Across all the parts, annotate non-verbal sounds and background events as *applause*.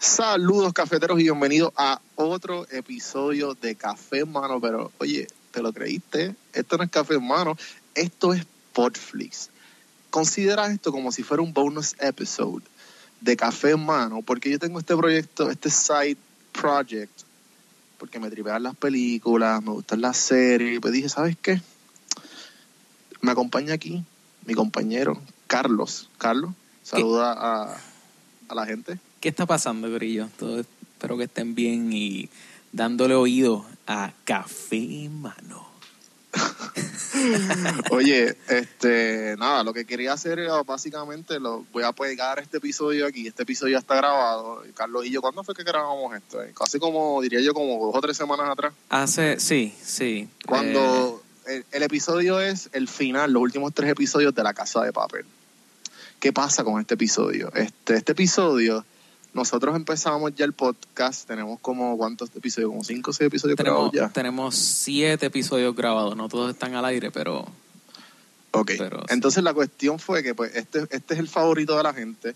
Saludos cafeteros y bienvenidos a otro episodio de Café en Mano. Pero oye, ¿te lo creíste? Esto no es Café en Mano, esto es Podflix. Considera esto como si fuera un bonus episode de Café en Mano, porque yo tengo este proyecto, este side project, porque me tripean las películas, me gustan las series, y pues dije, ¿sabes qué? Me acompaña aquí mi compañero Carlos. Carlos, saluda a, a la gente. ¿Qué está pasando, Grillo? Todo, espero que estén bien y dándole oído a Café Mano. *laughs* Oye, este, nada, lo que quería hacer era básicamente, lo voy a pegar este episodio aquí, este episodio ya está grabado. Carlos y yo, ¿cuándo fue que grabamos esto? Eh, Casi como, diría yo, como dos o tres semanas atrás. Hace, sí, sí. Cuando el, el episodio es el final, los últimos tres episodios de La Casa de Papel. ¿Qué pasa con este episodio? Este, este episodio, nosotros empezamos ya el podcast, tenemos como, ¿cuántos episodios? Como cinco o seis episodios tenemos, grabados ya. tenemos siete episodios grabados, no todos están al aire, pero Ok, Pero sí. entonces la cuestión fue que pues este, este es el favorito de la gente.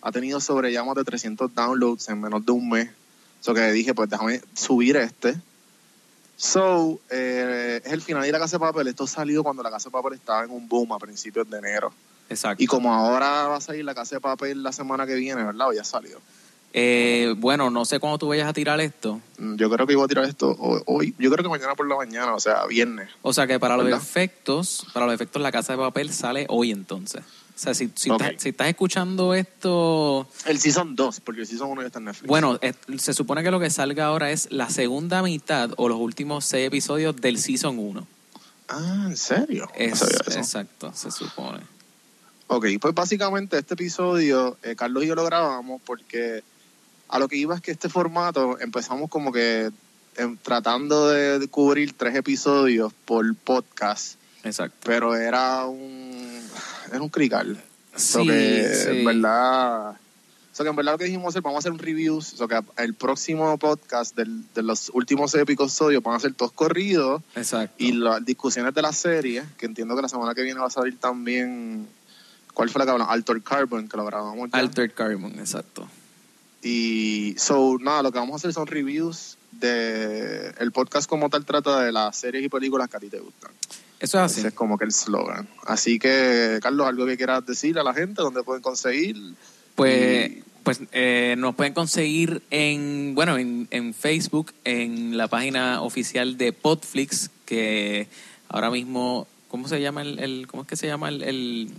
Ha tenido sobre ya más de 300 downloads en menos de un mes. So que dije, pues déjame subir este. So, eh, es el final de La Casa de Papel. Esto salió cuando La Casa de Papel estaba en un boom a principios de enero. exacto. Y como ahora va a salir La Casa de Papel la semana que viene, ¿verdad? O ya salió. Eh, bueno, no sé cuándo tú vayas a tirar esto. Mm, Yo creo que iba a tirar esto ho- hoy. Yo creo que mañana por la mañana, o sea, viernes. O sea que para los efectos, para los efectos la casa de papel sale hoy entonces. O sea, si, estás, si estás escuchando esto, El Season 2, porque el Season 1 ya está en Netflix. bueno, se supone que lo que salga ahora es la segunda mitad o los últimos seis episodios del Season 1. Ah, ¿en serio? Es, eso. exacto, se supone. Ok, pues básicamente este episodio, eh, Carlos y yo lo grabamos porque a lo que iba es que este formato empezamos como que em, tratando de, cubrir tres episodios por podcast, Exacto. pero era un era un crical. So Sí, que, sí. en verdad, so que en verdad lo que dijimos hacer, vamos a hacer un review, so que el próximo podcast del- de los últimos episodios van a ser todos corridos Exacto. y las discusiones de la serie, que entiendo que la semana que viene va a salir también. ¿Cuál fue la que hablamos? Altered Carbon, que lo grabamos ya. Altered Carbon, exacto. Y, so, nada, lo que vamos a hacer son reviews de. El podcast como tal trata de las series y películas que a ti te gustan. Eso es así. Ese es como que el slogan. Así que, Carlos, algo que quieras decir a la gente, dónde pueden conseguir. Pues, Y- pues eh, nos pueden conseguir en, bueno, en, en Facebook, en la página oficial de Podflix, que ahora mismo, ¿cómo se llama el, el- cómo es que se llama el, el,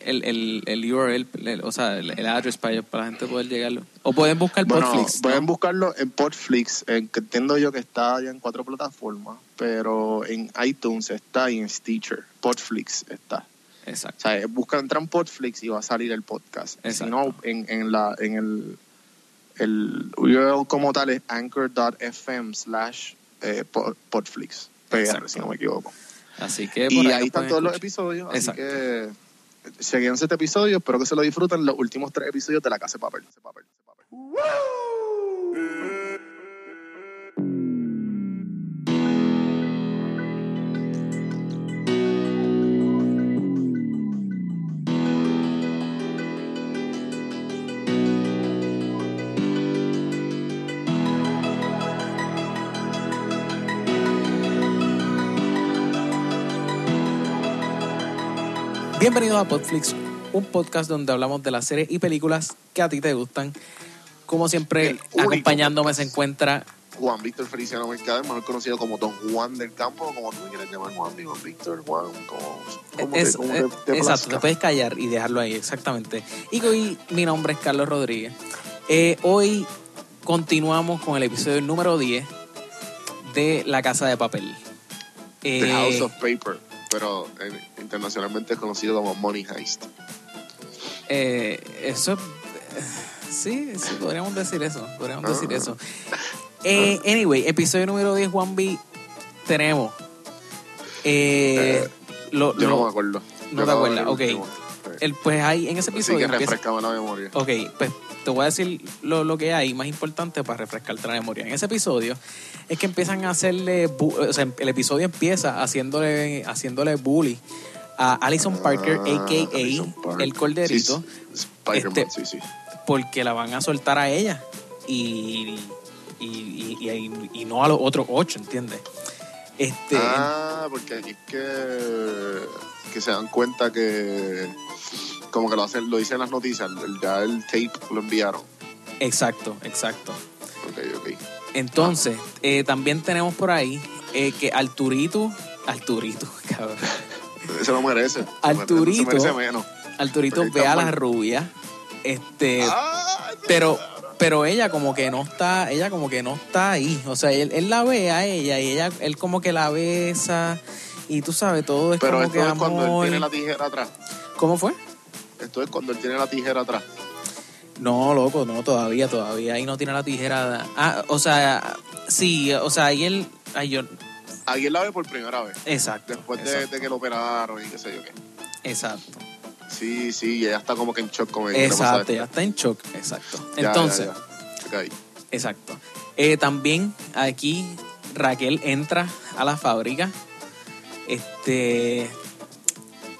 el, el- el URL, el- o sea, el, address para, para la gente poder llegarlo? O pueden buscar Bueno, Podflix. ¿no? pueden buscarlo en Podflix, en, que entiendo yo que está ya en cuatro plataformas, pero en iTunes está y en Stitcher. Podflix está. O Exacto. sea, busca, entra en Podflix y va a salir el podcast. Y Si Exacto. no, en, en, la, en el, el URL como tal es anchor.fm slash eh, pod- Podflix. PR, Exacto. si no me equivoco. Así que por Y ahí están todos los episodios. Así Exacto. que seguíanse este episodio. Espero que se lo disfruten los últimos tres episodios de La Casa de de Papel. Bienvenidos a Podflix, un podcast donde hablamos de las series y películas que a ti te gustan. Como siempre, acompañándome se encuentra Juan Víctor Feliciano Mercader, mejor conocido como Don Juan del Campo, como tú me quieres llamar Juan, Juan Víctor, Juan, como, como Es- te, como eh, te- te exacto, te puedes callar y dejarlo ahí, exactamente. Y hoy mi nombre es Carlos Rodríguez. Eh, hoy continuamos con el episodio número 10 de La Casa de Papel. The Eh, House of Paper, pero eh, internacionalmente es conocido como Money Heist. eh, eso, eh, sí, sí, podríamos decir eso, podríamos Ah. decir eso. Eh, anyway, episodio número 10, Juan B, tenemos... eh, Eh, lo- Yo lo- no me acuerdo. no Yo te acuerdas, ok. el, pues ahí en ese Así episodio que empieza- refrescame la memoria. Ok, pues te voy a decir lo, lo que hay más importante para refrescarte la memoria. En ese episodio es que empiezan a hacerle, o sea, el episodio empieza haciéndole, haciéndole bully a Alison Parker, Ah, a.k.a. Parker. el corderito, Sí, Este- sí, sí. porque la van a soltar a ella. y, y, y, y- y no a los otros ocho, ¿entiendes? Este, Ah, porque aquí es que, que se dan cuenta que como que lo hacen, lo dicen en las noticias, ya el tape lo enviaron. exacto, exacto. Ok, ok. Entonces, eh, también tenemos por ahí eh, que Arturito, Arturito, *laughs* cabrón. Se lo merece. Arturito. Se merece menos. Arturito ve a la rubia, este, Ah, pero pero ella como que no está ella como que no está ahí o sea él, él la ve a ella y ella él como que la besa y tú sabes todo es Pero como esto que es cuando él tiene la tijera atrás. cómo fue Esto es cuando él tiene la tijera atrás. no loco no todavía todavía ahí no tiene la tijera ah o sea sí o sea ahí él ay yo Aquí él la ve por primera vez. exacto Después de, exacto, de que lo operaron y qué sé yo qué. exacto Sí, sí, y ella está como que en shock con ella. ¿Qué le pasa a exacto ya está en shock exacto Ya, entonces ya, ya. Ok. Exacto. Eh, también aquí Raquel entra a la fábrica. Este.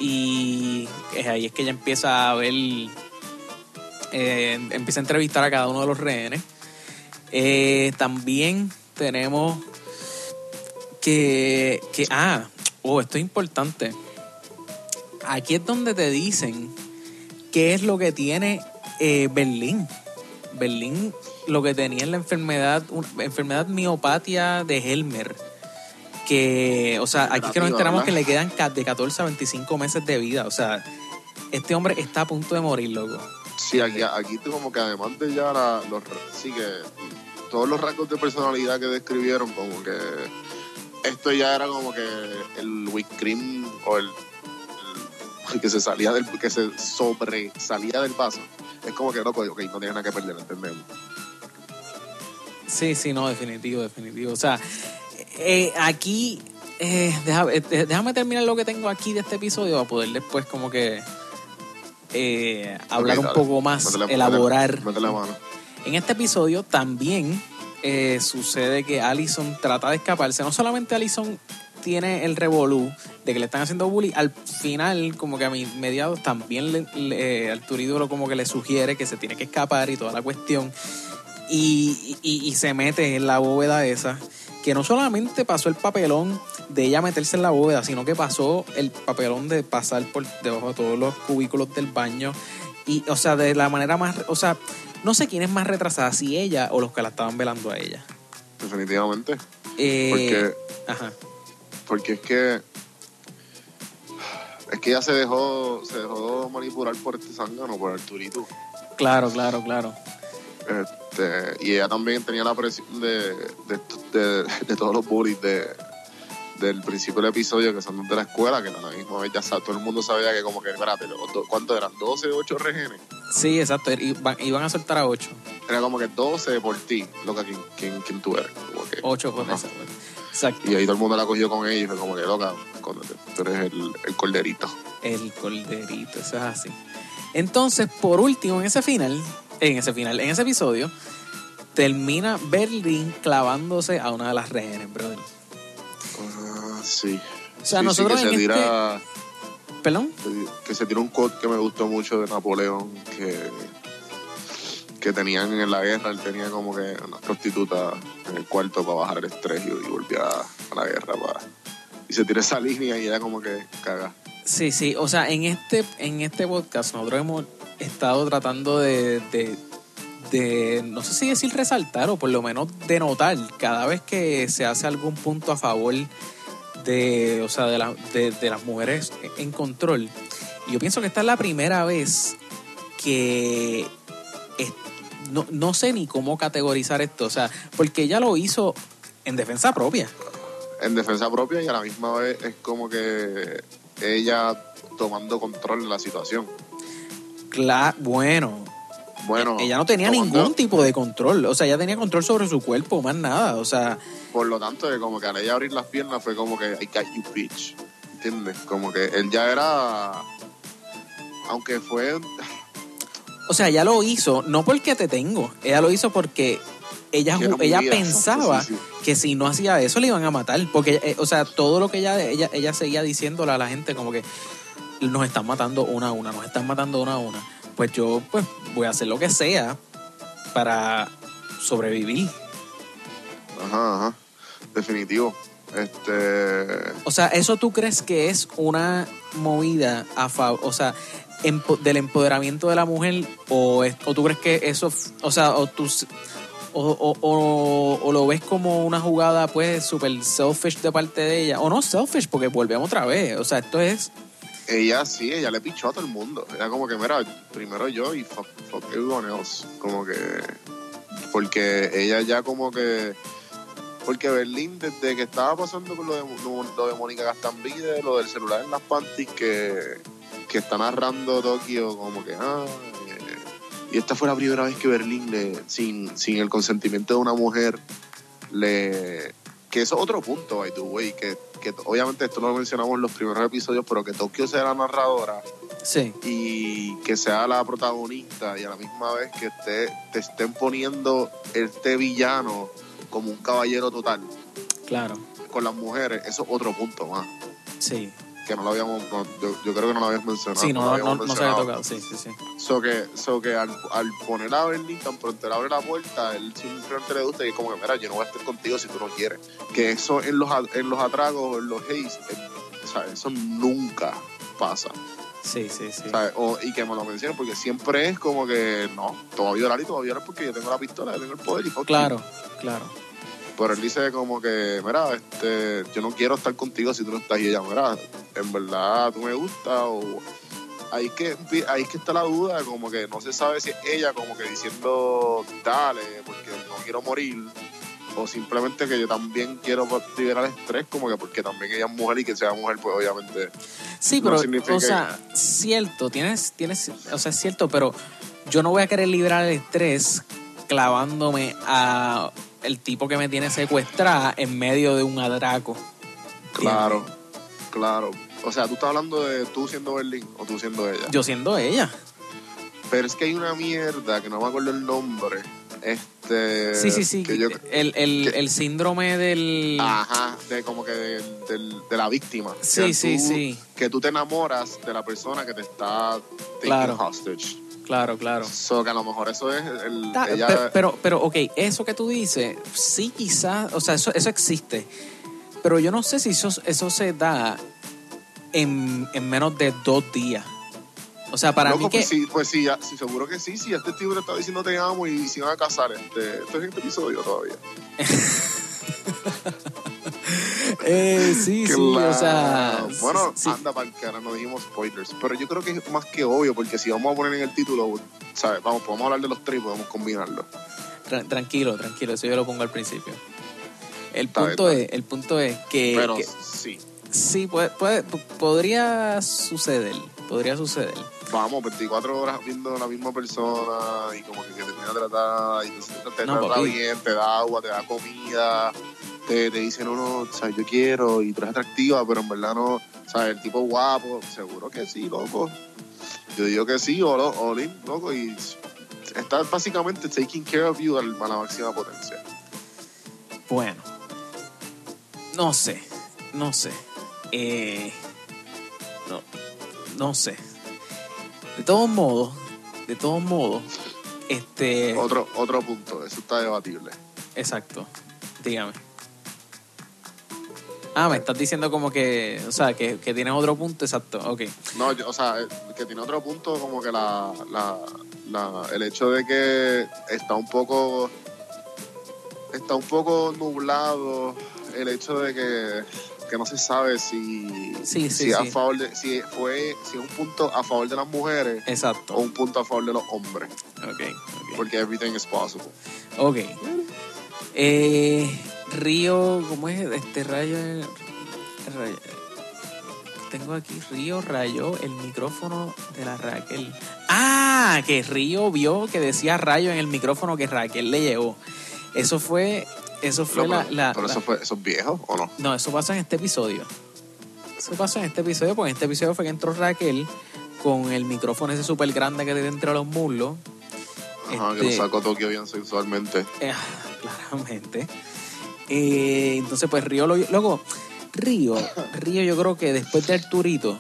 Y es ahí es que ella empieza a ver. eh, empieza a entrevistar a cada uno de los rehenes. Eh, también tenemos que, que. Ah, oh, esto es importante. Aquí es donde te dicen qué es lo que tiene eh, Berlín. Berlín lo que tenía es la enfermedad, enfermedad miopatia de Helmer. Que, o sea, aquí que nos enteramos que le quedan de 14 a 25 meses de vida. O sea, este hombre está a punto de morir, loco. Sí, aquí, aquí tú como que además de ya la- los sí que todos los rasgos de personalidad que describieron, como que esto ya era como que el whipped cream o el, el que se salía del que se sobresalía del vaso. Es como que loco, ok, no tiene nada que perder, entendemos. Sí, sí, no, definitivo, definitivo. O sea, eh, aquí, eh, déjame, eh, déjame terminar lo que tengo aquí de este episodio para poder después como que eh, hablar un poco más, elaborar. métele- métele la mano. En este episodio también eh, sucede que Allison trata de escaparse. No solamente Allison tiene el revolú de que le están haciendo bullying, al final, como que a mi mediados, también le, le- Arturito lo como que le sugiere que se tiene que escapar y toda la cuestión. Y, y- y se mete en la bóveda esa, que no solamente pasó el papelón de ella meterse en la bóveda, sino que pasó el papelón de pasar por debajo de todos los cubículos del baño. Y, o sea, de la manera más, o sea, no sé quién es más retrasada, si ella o los que la estaban velando a ella. Definitivamente. Eh, Porque, Ajá. porque es que es que ella se dejó, se dejó manipular por este zángano, por Arturito. Claro, claro, claro. Este, y ella también tenía la presión de, de, de- de todos los bullies de, del principio del episodio que son de la escuela, que a la misma vez ya todo el mundo sabía que como que, espérate, ¿cuántos eran? ¿12, 8 rehenes? Sí, exacto. Iban, iban a soltar a ocho. Era como que 12 por ti, loca, ¿quién, quién, quién tú eres? Como que, Ocho por ajá. esa. Exacto. Y ahí todo el mundo la cogió con ella y fue como que, loca, tú eres el, el corderito. El corderito, eso es así. Entonces, por último, en ese final, en ese final, en ese episodio, termina Berlín clavándose a una de las rehenes, brother. Ah, sí. O sea, Sí, sí, nosotros que en se este... tira, ¿Perdón? que se tira un quote que me gustó mucho de Napoleón que, que tenían en la guerra, él tenía como que una prostituta en el cuarto para bajar el estrés y, y volvía a la guerra para y se tira esa línea y ella como que caga. Sí, sí, o sea, en este, en este podcast nosotros hemos estado tratando de, de, no sé si decir resaltar o por lo menos denotar cada vez que se hace algún punto a favor de, o sea, de, la- de, las mujeres en control. Y yo pienso que esta es la primera vez que no, no sé ni cómo categorizar esto, o sea, porque ella lo hizo en defensa propia. En defensa propia y a la misma vez es como que ella tomando control de la situación. Cla- bueno, Bueno, ella no tenía ningún tipo de control. O sea, ella tenía control sobre su cuerpo, más nada. O sea, Por lo tanto, como que al ella abrir las piernas fue como que I got you bitch. ¿Entiendes? Como que él ya era. Aunque fue. o sea, ella lo hizo no porque te tengo. Ella lo hizo porque ella, ella vida. pensaba Sí, sí. que si no hacía eso le iban a matar. Porque, eh, o sea, todo lo que ella, ella, ella seguía diciéndole a la gente como que nos están matando una a una, nos están matando una a una. Pues yo, pues, voy a hacer lo que sea para, sobrevivir. Ajá, ajá. Definitivo. Este. O sea, ¿eso tú crees que es una movida a favor, o sea, empo- del empoderamiento de la mujer? O, es- o tú crees que eso, o sea, o tú, o, o- o- o lo ves como una jugada, pues, súper selfish de parte de ella? O no selfish, porque volvemos otra vez. O sea, esto es. Ella sí, ella le pichó a todo el mundo. Ella como que, mira, primero yo y fuck, fuck everyone else. Como que... Porque ella ya como que... Porque Berlín, desde que estaba pasando con lo de, lo de Mónica Gastambide, lo del celular en las panties, que, que está narrando Tokio como que... Ah, eh, y esta fue la primera vez que Berlín, le, sin, sin el consentimiento de una mujer, le... Que eso es otro punto, by the way, que, que obviamente esto lo mencionamos en los primeros episodios, pero que Tokio sea la narradora Sí, y que sea la protagonista y a la misma vez que esté, te estén poniendo este villano como un caballero total claro. con las mujeres, eso es otro punto más, Sí. Que no lo habíamos, no, yo, yo creo que no lo habías mencionado. Sí, no, no, habíamos no se había tocado. Sí, sí, sí. So que, so que al, al poner a Berlín tan pronto él abre la puerta, él simplemente le gusta y es como que, mira, yo no voy a estar contigo si tú no quieres. Que eso en los, en los atragos, en los haze, en- o sea, eso nunca pasa. Sí, sí, sí. ¿sabes? O- y que me lo mencionen porque siempre es como que, no, te voy a violar y te voy a violar porque yo tengo la pistola, yo tengo el poder y. Claro, claro. Pero él dice como que, mira, este, yo no quiero estar contigo si tú no estás y ella, mira, en verdad tú me gusta o ahí es que ahí es que está la duda, como que no se sabe si es ella como que diciendo dale, porque no quiero morir, o simplemente que yo también quiero liberar el estrés, como que porque también ella es mujer y que sea mujer, pues obviamente. Sí, no pero, significa- o sea, cierto, tienes, tienes, o sea, es cierto, pero yo no voy a querer librar el estrés clavándome a el tipo que me tiene secuestrada en medio de un atraco. Claro, claro. O sea, tú estás hablando de tú siendo Berlín o tú siendo ella. Yo siendo ella. Pero es que hay una mierda que no me acuerdo el nombre. Este. Sí, sí, sí. que yo- el, el, que- el síndrome del... Ajá, de como que del- del- de la víctima. Sí, sí, tú- sí. Que tú te enamoras de la persona que te está taking Claro. hostage. Claro, claro. So que a lo mejor eso es el. Ta- ella, pe- pero, pero, ok, eso que tú dices, sí quizás, o sea, eso, eso existe, pero yo no sé si eso, eso se da en, en menos de dos días. O sea, para Loco, mí que... pues sí, pues sí, ya- sí, seguro que sí. Si este tipo te está diciendo te amo y se van a casar, este, esto es este episodio todavía. *laughs* Eh, sí, *laughs* sí, o sea... Bueno, sí, anda para que ahora no dijimos spoilers. Pero yo creo que es más que obvio, porque si vamos a poner en el título, ¿sabes? Vamos, podemos hablar de los tres y podemos combinarlos. tra- tranquilo, tranquilo, eso yo lo pongo al principio. El Está punto, es, el punto es que, Pero que sí, sí, puede, puede- podría suceder, podría suceder. vamos, 24 horas viendo a la misma persona y como que, que te tiene tratada y te, te No, trata bien, te da agua, te da comida, te, te dice, no, no, o sea, yo quiero y tú eres atractiva, pero en verdad no, ¿sabes? El tipo guapo, seguro que sí, loco. Yo digo que sí, o, lo- o lin, loco, y está básicamente taking care of you a la máxima potencia. Bueno, no sé, no sé. Eh, no, no sé. De todos modos, de todos modos, este, Otro, otro punto, eso está debatible. exacto. Dígame. Ah, me estás diciendo como que, o sea, que, que tienes otro punto, exacto, ok. No, yo- o sea, que tiene otro punto como que la, la, la- el hecho de que está un poco está un poco nublado el hecho de que, que no se sabe si Sí, sí, si a favor de, si fue si es un punto a favor de las mujeres Exacto. o un punto a favor de los hombres Ok, ok. porque everything is possible Ok. Eh, Río, ¿cómo es? Este rayo, rayo- Tengo aquí, Río rayó el micrófono de la Raquel. Ah, que Río vio que decía rayo en el micrófono que Raquel le llegó. Eso fue, eso fue No, la, pero, la- pero la- eso fue eso es viejo o no No, eso pasó en este episodio. Eso pasó en este episodio, porque en este episodio fue que entró Raquel con el micrófono ese súper grande que tiene entre los muslos. Ajá, que Este- lo sacó Tokio bien sexualmente Eh, *laughs* claramente. Eh, entonces, pues Río lo. Luego, Río, Río, yo creo que después de Arturito,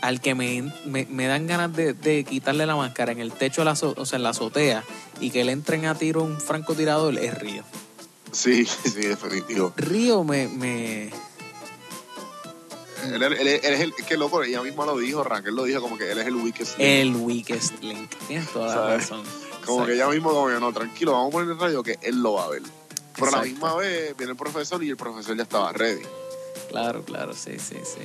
al que me, me, me dan ganas de, de quitarle la máscara en el techo, de la o sea, en la azotea, y que le entren a tiro un francotirador, es Río. Sí, *laughs* sí, definitivo. Río me... me Él, él- él es el, es que loco, ella misma lo dijo, Raquel lo dijo como que él es el weakest. link. el weakest link. Tienes toda la ¿Sabes? razón. Como que ella misma como que no, tranquilo, vamos a poner el radio que él lo va a ver. Pero a la misma vez viene el profesor y el profesor ya estaba ready. Claro, claro, sí, sí, sí.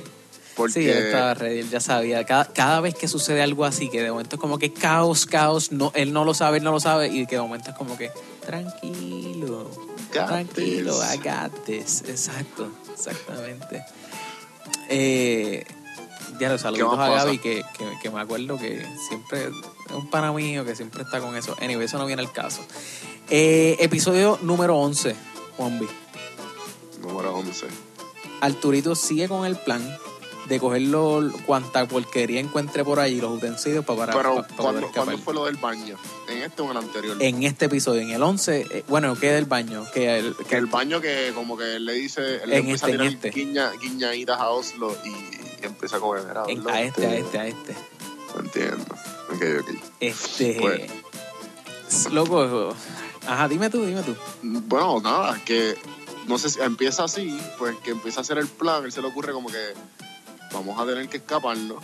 Porque Sí, él estaba ready, él ya sabía. Cada, cada vez que sucede algo así, que de momento es como que caos, caos, no, él no lo sabe, él no lo sabe, y que de momento es como que tranquilo, Got tranquilo, this. I got this. Exacto, exactamente. Eh, ya los saludos a? Gaby, que, que, que me acuerdo que siempre es un pana mío que siempre está con eso. Anyway, eso no viene al caso. Eh, episodio número 11, Juanvi. número 11. Arturito sigue con el plan de cogerlo cuanta porquería encuentre por allí, los utensilios para, para, Pero para poder ¿cuándo, escapar. ¿cuándo fue lo del baño? ¿En este o en el anterior? En este episodio, en el 11, eh, bueno, ¿qué del baño? Que el, que el baño que como que él le dice, él le En empieza este, a tirar este. guiña- guiñaditas a Oslo y, y empieza a comer a en- a este, a este, a este. No entiendo. Ok, ok. Este. Bueno. s- Loco. Ajá, dime tú, dime tú. Bueno, nada, que no sé si empieza así, pues que empieza a hacer el plan, él se le ocurre como que vamos a tener que escaparnos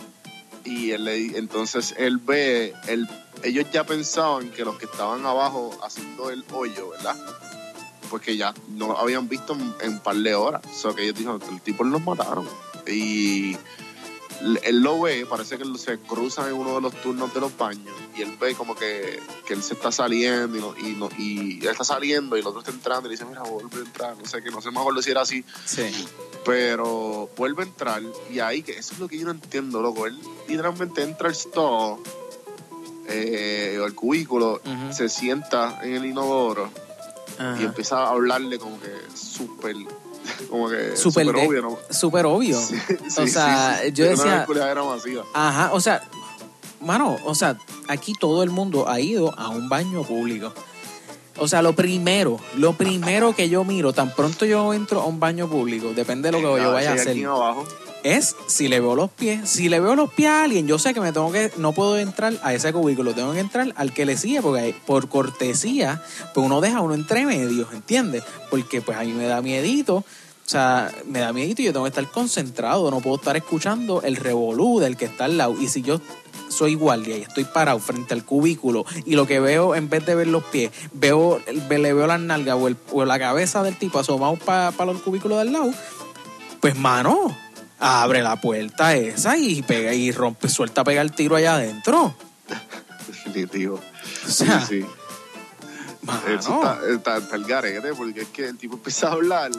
y entonces él ve, él, ellos ya pensaban que los que estaban abajo haciendo el hoyo, ¿verdad? Pues que ya no lo habían visto en, un par de horas, o sea que ellos dijeron, el tipo los mataron y él lo ve, parece que se cruza en uno de los turnos de los baños y él ve como que, que él se está saliendo y, no, y, no, y él está saliendo y el otro está entrando y le dice, mira, vuelve a entrar, no sé qué, no sé me acuerdo si era así, Sí. pero vuelve a entrar y ahí que eso es lo que yo no entiendo, loco, él literalmente entra al stall eh, o al cubículo, se sienta en el inodoro y empieza a hablarle como que súper, *laughs* como que de- obvio, ¿no? Súper obvio. *laughs* Sí, O sea, sí, yo decía- Una masiva. Ajá, o sea, mano, o sea, aquí todo el mundo ha ido a un baño público. O sea, lo primero, lo primero que yo miro, tan pronto yo entro a un baño público, depende de lo que yo vaya a hacer, aquí abajo. es si le veo los pies. Si le veo los pies a alguien, yo sé que me tengo que, no puedo entrar a ese cubículo, tengo que entrar al que le sigue, porque por cortesía, pues uno deja uno entre medios, ¿entiendes? Porque pues a mí me da miedito. O sea, me da miedito y yo tengo que estar concentrado, no puedo estar escuchando el revolú del que está al lado. Y si yo soy guardia y estoy parado frente al cubículo y lo que veo, en vez de ver los pies, veo, le veo las nalgas o, el- o la cabeza del tipo asomado para el cubículo del lado, pues mano, abre la puerta esa y pega y rompe, suelta a pegar el tiro allá adentro. Definitivo. O sea, sí, sí. mano, Eso está, está, está el garete, porque es que el tipo empieza a hablar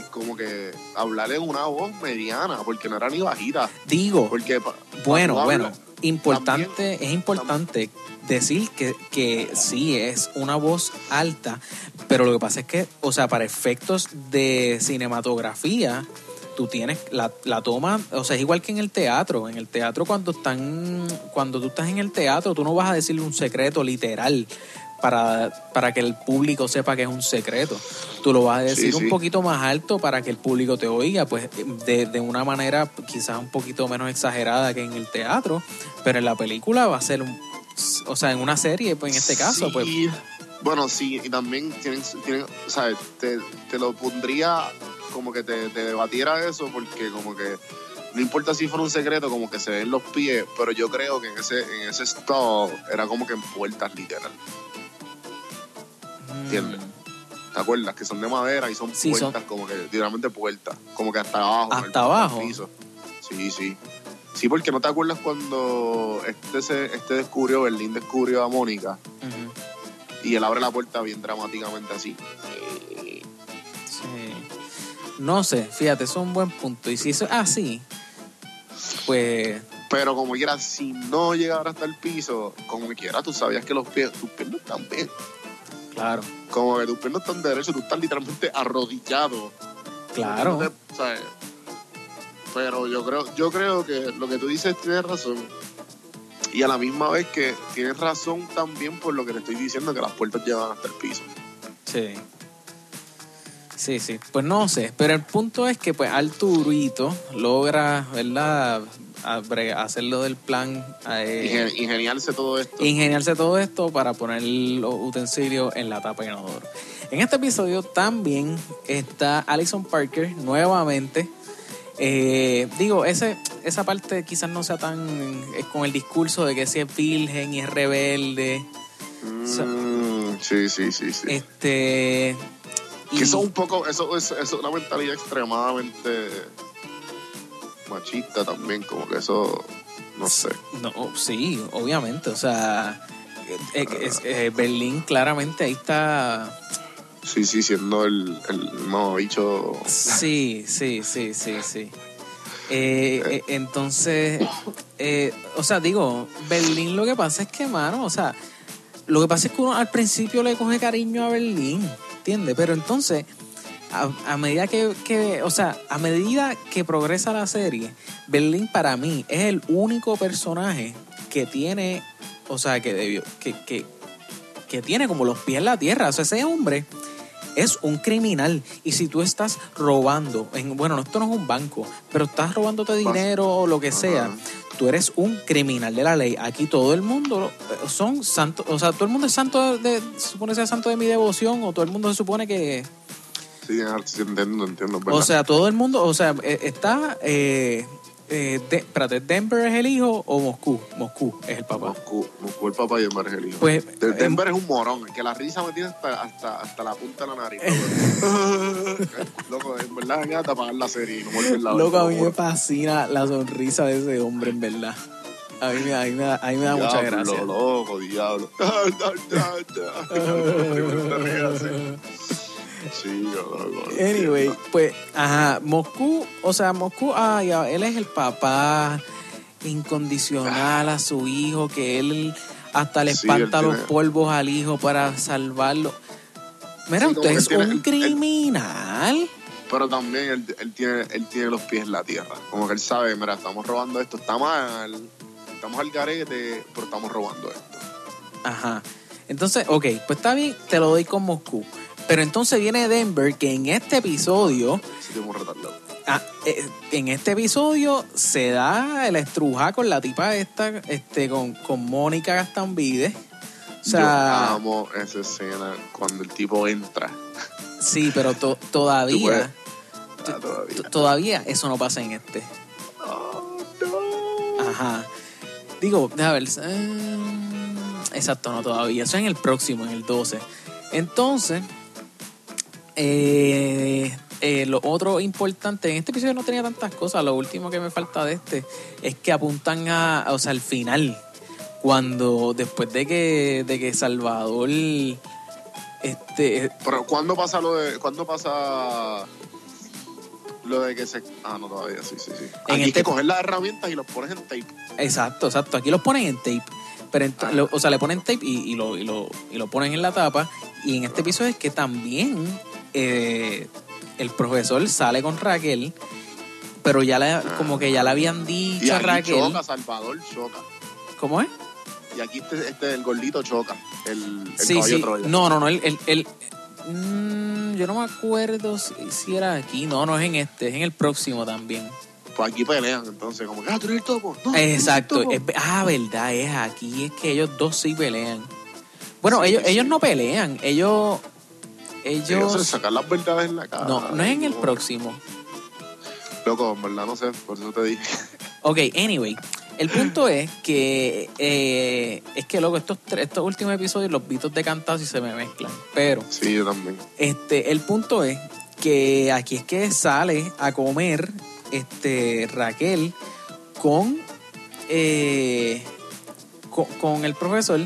y como que hablar en una voz mediana, porque no era ni bajita. digo, Porque Bueno, bueno, importante, también- es importante decir que, que sí es una voz alta, pero lo que pasa es que, o sea, para efectos de cinematografía, tú tienes la, la toma, o sea, es igual que en el teatro. En el teatro cuando están, cuando tú estás en el teatro, tú no vas a decirle un secreto literal. Para, para que el público sepa que es un secreto. Tú lo vas a decir Sí, un poquito más alto para que el público te oiga, pues de, de una manera quizás un poquito menos exagerada que en el teatro, pero en la película va a ser, un, o sea, en una serie, pues en este caso, Sí, pues Bueno, sí, y también tienen, tienen ¿sabes? Te, te lo pondría como que te, te debatiera eso, porque como que no importa si fuera un secreto, como que se ven los pies, pero yo creo que en ese, en ese stall era como que en puertas literal. Entiendes. mm, ¿Te acuerdas? Que son de madera y son Sí, son- puertas, como que literalmente puertas, como que hasta abajo. ¿Hasta abajo? piso. Sí, sí. Sí, porque no te acuerdas cuando este, se, este descubrió, Berlín descubrió a Mónica y él abre la puerta bien dramáticamente así. sí. No sé, fíjate, eso es un buen punto. Y si eso es así, pues Pero como quiera, si no llegara hasta el piso, como quiera, tú sabías que los pies, tus pies no están bien. Claro, Como que tus pies no están derechos, tú estás literalmente arrodillado. claro. No te- ¿sabes? Pero yo creo, yo creo que lo que tú dices tienes razón. Y a la misma vez que tienes razón también por lo que te estoy diciendo, que las puertas llevan hasta el piso. Sí. Sí, sí. Pues no sé. Pero el punto es que pues Arturito logra, ¿verdad? A bre- a hacer lo del plan. eh, Ingen- ingeniarse todo esto. ingeniarse todo esto para poner los utensilios en la tapa inodoro. En este episodio también está Alison Parker nuevamente. Eh, digo, ese, esa parte quizás no sea tan eh, con el discurso de que si es virgen y es rebelde. Mm, sí, sí, sí, sí. Este. y- Que eso es un poco, eso es, eso es una mentalidad extremadamente machista también, como que eso, no sé. No, sí, obviamente. O sea, eh, eh, eh, Berlín claramente ahí está. Sí, sí, siendo el, el mamabicho. Sí, sí, sí, sí, sí. Eh, eh, entonces, eh, o sea, digo, Berlín lo que pasa es que, mano, o sea, lo que pasa es que uno al principio le coge cariño a Berlín, ¿entiendes? Pero entonces, a, a medida que, que, o sea, a medida que progresa la serie, Berlín para mí es el único personaje que tiene, o sea, que debió, que, que, que tiene como los pies en la tierra. O sea, ese hombre es un criminal. Y si tú estás robando, en, bueno, esto no es un banco, pero estás robándote dinero o lo que sea, tú eres un criminal de la ley. Aquí todo el mundo eh, son santos, o sea, todo el mundo es santo de, se supone ser santo de mi devoción, o todo el mundo se supone que, Sí, sí, entiendo, entiendo, ¿verdad? o sea, todo el mundo, o sea, eh, está, eh, eh, de- espérate, Denver es el hijo o Moscú, Moscú es el papá. Moscú, Moscú el papá y Denver es el hijo. Pues, De- eh, Denver es un morón, que la risa me tiene hasta, hasta, hasta la punta de la nariz. *laughs* Loco, en verdad, ya te apagar la serie no volver la Loco, a mí me fascina la sonrisa de ese hombre, en verdad. A mí, me- a mí me, da, a mí me da mucha gracia. Loco, diablo. *laughs* *laughs* Sí, loco. Anyway, pues, ajá, Moscú, o sea, Moscú, ah, ya, él es el papá incondicional a su hijo, que él hasta le espanta los tiene- polvos al hijo para salvarlo. Mira, Sí, usted es tiene- un él- él- criminal. Pero también él, él tiene, él tiene los pies en la tierra. Como que él sabe, mira, estamos robando esto, está mal, estamos al garete, pero estamos robando esto. Ajá. Entonces, ok, pues está bien, te lo doy con Moscú. Pero entonces viene Denver, que en este episodio. Ah, eh, en este episodio se da el estruja con la tipa esta, este, con, con Mónica Gastambide. O Yo sea, amo esa escena cuando el tipo entra. sí, pero to- todavía, Ah, todavía. todavía eso no pasa en este. Oh, no. Ajá. Digo, déjame ver. eh, exacto, no todavía. Eso es en el próximo, en el 12. Entonces, eh, eh, lo otro importante, en este episodio no tenía tantas cosas. Lo último que me falta de este es que apuntan a, o sea, al final. Cuando después de que, de que Salvador este Pero ¿cuándo pasa lo de. ¿Cuándo pasa lo de que se. Ah, no, todavía, sí, sí, sí. En Aquí hay este- que coger las herramientas y los pones en tape. Exacto, exacto. Aquí los ponen en tape. Pero Ah. lo- o sea, le ponen tape y, y lo, y, lo, y lo ponen en la tapa. Y en este episodio es que también eh, el profesor sale con Raquel, pero ya le, como que ya le habían Y dicho a Raquel. choca, Salvador choca. ¿Cómo es? Y aquí este, este el gordito choca. El, el Sí, caballo sí. Troya. No, no, no. El, el, el- mm, yo no me acuerdo si, si era aquí. No, no es en este, es en el próximo también. Pues aquí pelean, entonces, como que, ah, tú eres el topo. No, tú eres el Exacto. topo. es- ah, verdad, es aquí. Es que ellos dos sí pelean. Bueno, Sí, ellos, sí. ellos no pelean. Ellos. Ellos Ellos. se sacan las verdades en la cara. No, no es en el No. próximo. Loco, en verdad no sé, por eso te dije. *laughs* Ok, anyway. El punto es que. eh, es que, loco, estos, tres- estos últimos episodios, los bitos de cantazo y se me mezclan. Pero. Sí, yo también. Este, el punto es que aquí es que sale a comer este Raquel con, eh, con, con el profesor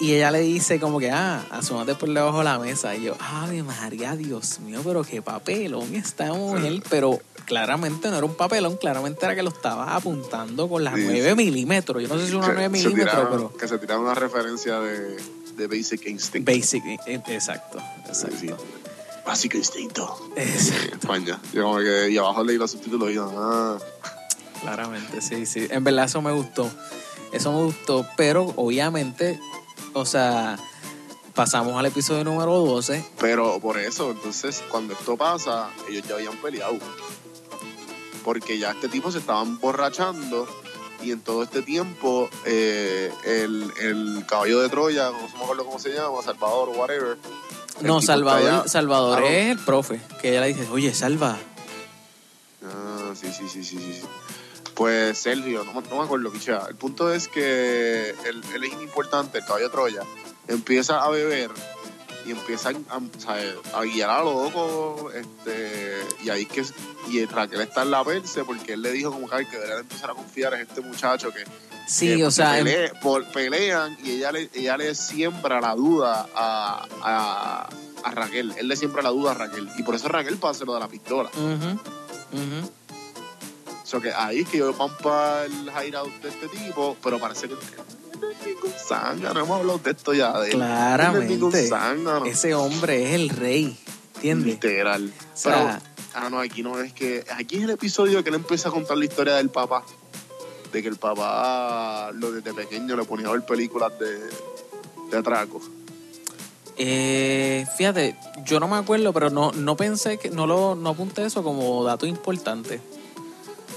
y ella le dice como que, ah, asómate por debajo de la mesa. Y yo, ave María, Dios mío, pero qué papelón esta mujer. Pero claramente no era un papelón, claramente era que lo estaba apuntando con las Sí, 9 sí. milímetros. Yo no sé si una Que 9 se milímetros, pero... Que se tiraron una referencia de, de Basic Instinct. Basic, exacto, exacto. Sí. Básico instinto. Exacto. En España. Yo como que, y abajo leí los subtítulos y yo, ah, Claramente, sí, sí. En verdad eso me gustó. Eso me gustó, pero obviamente, o sea, pasamos al episodio número 12. pero por eso, entonces, cuando esto pasa, ellos ya habían peleado. porque ya este tipo se estaba emborrachando y en todo este tiempo eh, el, el caballo de Troya, no me acuerdo cómo se llama, Salvador whatever. No, Salvador, Salvador es el profe, que ella le dice, oye, salva. Ah, sí, sí, sí, sí, sí. Pues Sergio, no, me- no me acuerdo, pichea. El punto es que él, él es importante, el caballo Troya, empieza a beber y empieza a, a, a guiar a loco, este, y ahí que y Raquel está en la perse porque él le dijo como que, ay, que debería empezar a confiar en este muchacho que, Sí, que o sea, em- pele- por- pelean y ella le, ella le siembra la duda a, a, a Raquel, él le siembra la duda a Raquel y por eso Raquel pasa lo de la pistola. Ujú. So que ahí es que yo van para el hideout de este tipo, pero parece que no es ningún zángano. Hemos hablado de esto ya. De él. No es Claramente. zángano. Ese hombre es el rey, ¿entiendes? Literal. O sea, Pero, ah, no, aquí no, es que aquí es el episodio que él empieza a contar la historia del papá. De que el papá, lo desde pequeño, le ponía a ver películas de, de atraco. eh, fíjate, yo no me acuerdo, pero no, no pensé que, no lo, no apunté eso como dato importante.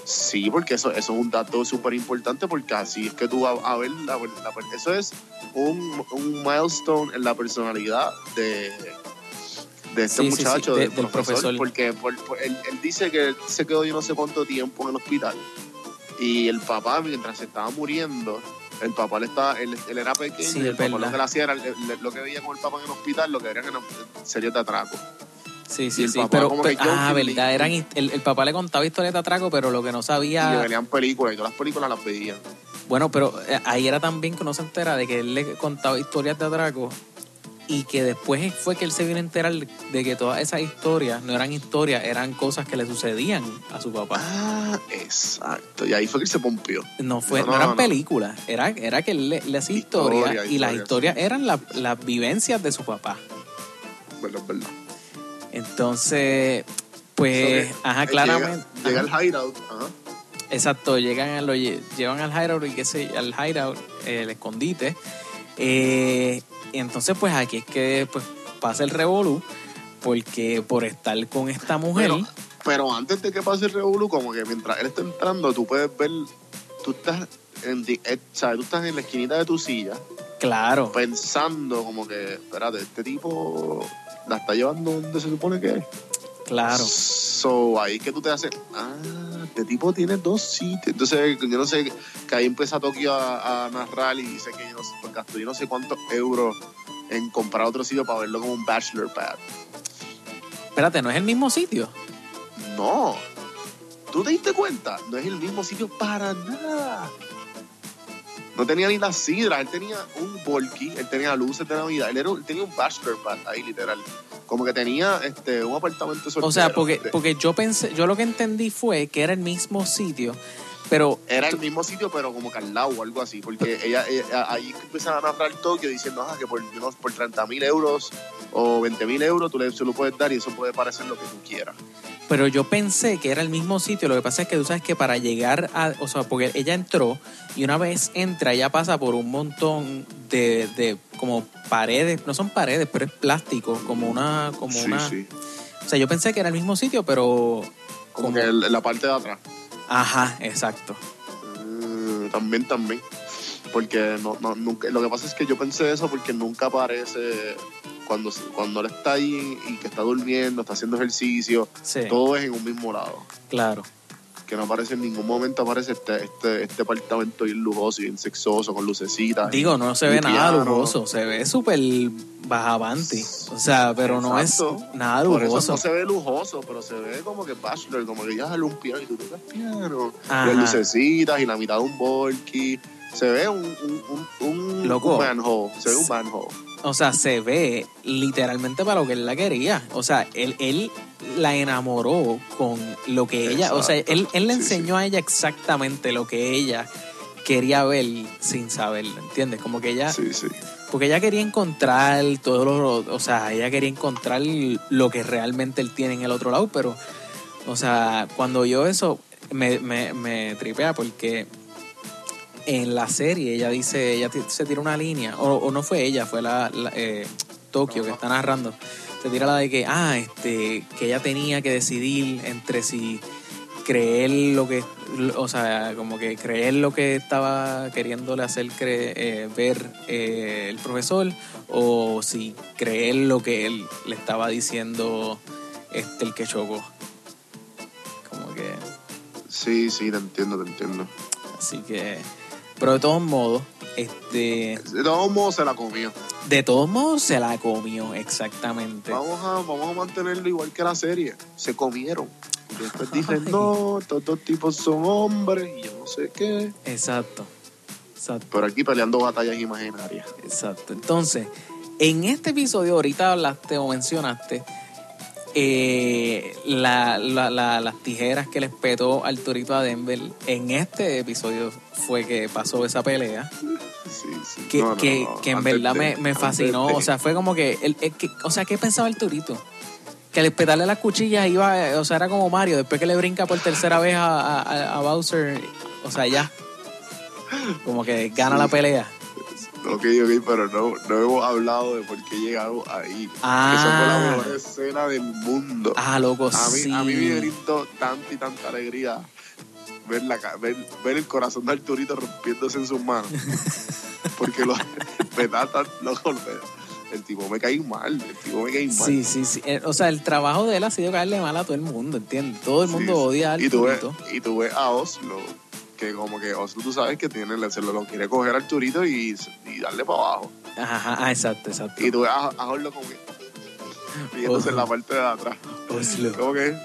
Sí, porque eso, eso es un dato súper importante porque así es que tú vas a ver, la, la- eso es un, un milestone en la personalidad de, de este Sí, sí, sí, muchacho, de- del, del profesor, profesor. porque por- por- él, él dice que se quedó yo no sé cuánto tiempo en el hospital y el papá mientras se estaba muriendo, el papá le estaba, él, él era pequeño y el papá lo que le hacía era, lo que veía con el papá en el hospital, lo que era que sería de atraco. Sí, sí, sí. Pero, como que pero- ah, verdad, eran, el, el papá le contaba historias de atraco, pero lo que no Y le sabía. venían películas y todas las películas las veían. Bueno, pero eh, ahí era también que uno se entera de que él le contaba historias de atraco y que después fue que él se vino a enterar de que todas esas historias no eran historias, eran cosas que le sucedían a su papá. Ah, exacto. Y ahí fue que se pompió. No fue, No, no, no, eran no. películas, era, era que él le, le hacía historias Historia, y las historia, historias sí. eran la- las vivencias de su papá. Verdad, verdad. Entonces, pues, So ajá, eh, claramente. Llega, llega ajá. el hideout. Ajá. Exacto, llegan a lo lle- llevan al hideout y que se al hideout, eh, el escondite. Eh, entonces, pues aquí es que pues, pasa el revolú, porque por estar con esta mujer, Pero, pero antes de que pase el revolú, como que mientras él está entrando, tú puedes ver, tú estás en, eh, tú estás en la esquinita de tu silla claro, pensando como que, espérate, este tipo la está llevando donde se supone que es. claro. So, ahí que tú te haces, ah, este tipo tiene dos sitios. Entonces, yo no sé, que ahí empieza Tokio a, a narrar y dice que yo no sé, pues, gastó yo no sé cuántos euros en comprar otro sitio para verlo como un bachelor pad. Espérate, ¿no es el mismo sitio? No. ¿Tú te diste cuenta? No es el mismo sitio para nada. No tenía ni la sidra, él tenía un volky, él tenía luces de Navidad, él, era, él tenía un bachelor pad ahí, literal. Como que tenía este un apartamento soltero. O sea, porque, De- porque yo pensé, yo lo que entendí fue que era el mismo sitio, pero Era el mismo sitio, pero como lado o algo así. Porque ella, ella- ahí empiezan a narrar Tokio diciendo ah, que por, no- por 30 mil euros o 20 mil euros tú le, se lo puedes dar y eso puede parecer lo que tú quieras. Pero yo pensé que era el mismo sitio. Lo que pasa es que tú sabes que para llegar a. O sea, porque ella entró y una vez entra, ella pasa por un montón de, de como paredes. No son paredes, pero es plástico. Como una. Como sí, una sí. O sea, yo pensé que era el mismo sitio, pero. Como como- que el- la parte de atrás. Ajá, exacto. Mm, también, también. Porque no, no, nunca, lo que pasa es que yo pensé eso porque nunca aparece cuando, cuando él está ahí y que está durmiendo, está haciendo ejercicio, Sí, todo es en un mismo lado. claro. Que no aparece en ningún momento, aparece este, este, este apartamento bien lujoso y bien sexoso, con lucecitas. Digo, no se ve y nada lujoso. Se ve súper bajavante. O sea, pero no es nada Por eso lujoso. no se ve lujoso, pero se ve como que bachelor, como que ya sale un piano y tú tocas piano. Ajá. Las lucecitas y la mitad de un volky. Se ve un, un, un, un, Loco. un manhole. Se ve un manhole. O sea, se ve literalmente para lo que él la quería. O sea, él, él la enamoró con lo que ella. O sea, él, él le Sí, sí. enseñó a ella exactamente lo que ella quería ver sin saberlo, ¿entiendes? Como que ella. Sí, sí. Porque ella quería encontrar todo lo. O sea, ella quería encontrar lo que realmente él tiene en el otro lado, pero. O sea, cuando yo eso me, me, me tripea porque en la serie ella dice, ella se tira una línea, o, o no fue ella, fue la, la, eh, Tokio que está narrando, se tira la de que, ah, este, que ella tenía que decidir entre si creer lo que, o sea, como que creer lo que estaba queriéndole hacer cre- eh, ver eh, el profesor, o si creer lo que él le estaba diciendo este el que chocó. Como que, Sí, sí, te entiendo, te entiendo. así que, pero de todos modos, este, De todos modos se la comió. de todos modos se la comió exactamente. Vamos a, vamos a mantenerlo igual que la serie. Se comieron. Y después *laughs* dicen, no, estos dos tipos son hombres y yo no sé qué. Exacto, exacto. Pero aquí peleando batallas imaginarias. Exacto. Entonces, en este episodio, ahorita hablaste o mencionaste eh, la- la- la- las tijeras que le espetó Arturito a Denver. En este episodio fue que pasó esa pelea. Sí, sí. Que, No, no, que, no, que en verdad de- me, me fascinó. de- O sea, fue como que, el, el que- O sea, ¿qué pensaba Arturito? Que al espetarle las cuchillas iba. O sea, era como Mario. Después que le brinca por tercera vez a, a- a Bowser. O sea, ya. Como que gana Sí. la pelea. Ok, ok, pero no, no hemos hablado de por qué llegaron ahí. Ah. Esa fue la mejor escena del mundo. Ah, loco, a, mí, sí. a mí me brindó tanta y tanta alegría ver, la, ver, ver el corazón de Arturito rompiéndose en sus manos. *laughs* Porque lo, me da tan loco. El tipo me cae mal, el tipo me cae mal. Sí, sí, sí. Eh, O sea, el trabajo de él ha sido caerle mal a todo el mundo, ¿entiendes? Todo el mundo sí. odia al y tú, ves, y tú ves a Oslo, que como que Oslo tú sabes que tiene, se lo, lo quiere coger a Arturito y, y darle para abajo. Ajá, ajá, ah, exacto, exacto. Y tú ves a, a Oslo como que riéndose en la parte de atrás. Oslo. Como que...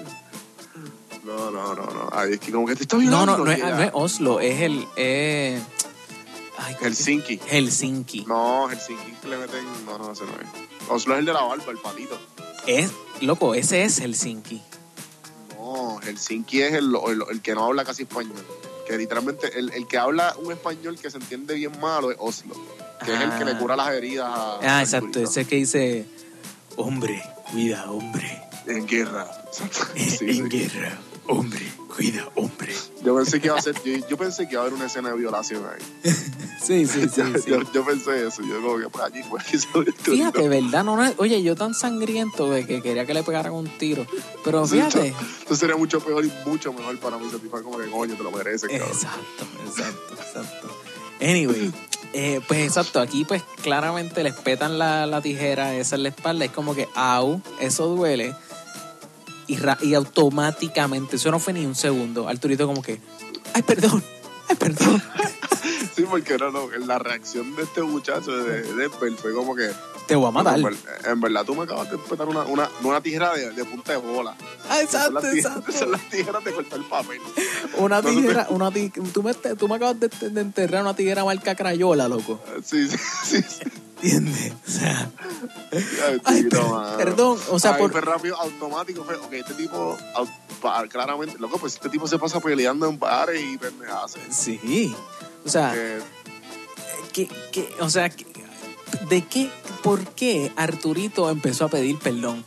No, no, no, no. Ay, es que como que te está No, violando. no, no es, que ya- no es Oslo, es el... Eh... Ay, ¿cómo Helsinki. Helsinki. No, Helsinki que le meten... No, no, ese no es. Oslo es el de la barba, el patito. Es, loco, ese es Helsinki. No, Helsinki es el, el, el que no habla casi español. Que literalmente, el, el que habla un español que se entiende bien malo es Oslo. Que es el que le Ah. cura las heridas a... Ah, a exacto, ese que dice... Hombre, cuida, hombre. En guerra. Exacto. *laughs* Sí, sí. en guerra, hombre, cuida, hombre. Yo pensé que iba a ser... Yo, yo pensé que iba a haber una escena de violación ahí. *laughs* Sí, sí, sí, *laughs* yo, sí. yo, yo pensé eso. Yo como que pues allí fue que se. Fíjate, ¿verdad? No, no, oye, yo tan sangriento de que quería que le pegaran un tiro. Pero Sí, fíjate. Esto sería mucho peor y mucho mejor para mí. Satisfacer como que coño, te lo mereces, cabrón. Exacto, exacto, exacto. Anyway, eh, pues exacto, aquí pues claramente les petan la, la tijera esa en la espalda. Es como que, au, eso duele. Y, ra- y automáticamente, eso no fue ni un segundo. Arturito como que, ay, perdón, ay, perdón. *laughs* Sí, porque no, no, la reacción de este muchacho de Denver fue como que. Te voy a matar. En, ver- en verdad, tú me acabas de petar una, una, una tijera de, de punta de bola. Ah, Son exacto, tijeras, exacto. son las tijeras de cortar papel. Una tijera, una ti- tú, me, tú me acabas de, de enterrar una tijera marca crayola, loco. Sí, sí, *laughs* sí. Sí. ¿Entiendes? O sea, Ay, per- perdón, o sea, Ay, por, rápido, automático. Fue, ok, este tipo, claramente, loco, pues este tipo se pasa peleando en bares y pendejadas. Sí. O sea, Eh, que, que- o sea, ¿de qué, por qué Arturito empezó a pedir perdón?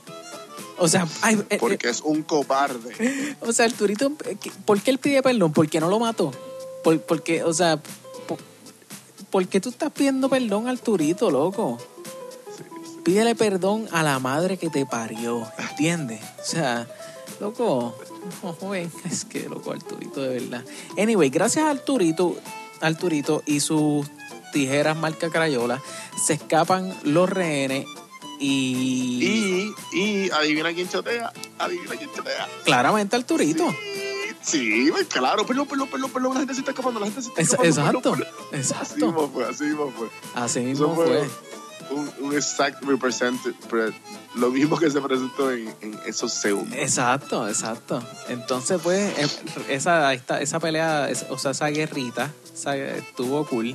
O sea, ay, eh, porque es un cobarde. eh, *laughs* o sea, Arturito, eh, ¿por qué él pide perdón? ¿Por qué no lo mató? Por, porque, o sea, por, ¿por qué tú estás pidiendo perdón a Arturito, loco? Sí, sí. Pídele perdón a la madre que te parió, ¿entiendes? O sea, loco, joven, *laughs* es que loco Arturito de verdad. Anyway, gracias a Arturito, Arturito y sus tijeras marca Crayola, se escapan los rehenes y, Y, y adivina quién chotea. Adivina quién chotea. claramente Arturito. Sí, pues, claro, perdón, perdón, perdón, perdón, la gente se está escapando, la gente se está Es- escapando. exacto, perdón. Así exacto. mismo fue, así mismo fue. Así mismo fue fue. un, un exact represent, pre- lo mismo que se presentó en, en esos segundos. Exacto, exacto. Entonces, pues, em, esa, esta- esa pelea, o sea, esa guerrita, esa- estuvo cool.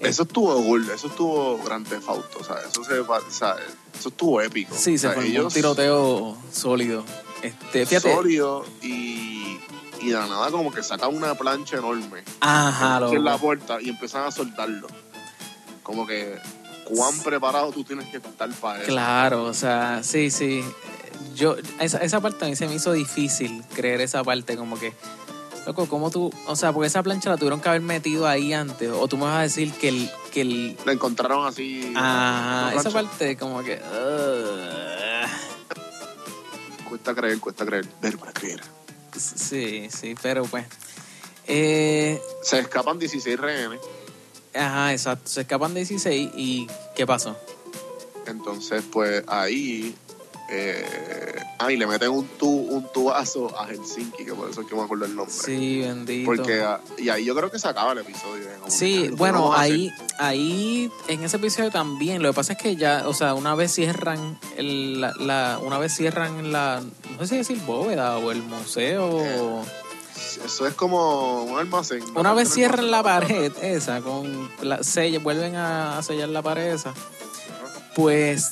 Eso estuvo cool, eso estuvo grande fauto, o sea, eso se va- o sea, eso estuvo épico. Sí, O se sea, formó un tiroteo sólido. Este, fíjate. sólido y, y de la nada como que sacan una plancha enorme Ajá, en la puerta y empiezan a soltarlo. Como que cuán preparado tú tienes que estar para eso. Claro, o sea, sí, sí. Yo, esa, esa parte a mí se me hizo difícil creer esa parte, como que, loco, ¿cómo tú, o sea, porque esa plancha la tuvieron que haber metido ahí antes, o tú me vas a decir que el, que el, La encontraron así. la esa parte como que. Cuesta creer, cuesta creer. Ver para creer. Sí, sí, pero pues. Eh, Se escapan 16 rehenes. ajá, exacto. Se escapan 16 y ¿qué pasó? Entonces, pues ahí. Eh, ah, y le meten un, tu, un tubazo a Helsinki, que por eso es que me acuerdo el nombre. Sí, bendito. Porque, ah, y ahí yo creo que se acaba el episodio. Sí, ¿qué bueno, ahí, ahí en ese episodio también. Lo que pasa es que ya, o sea, una vez cierran el, la, la- una vez cierran la, no sé si decir bóveda o el museo. Eh, Eso es como un almacén. una vez cierran la pared esa, con la vuelven a, a sellar la pared esa, pues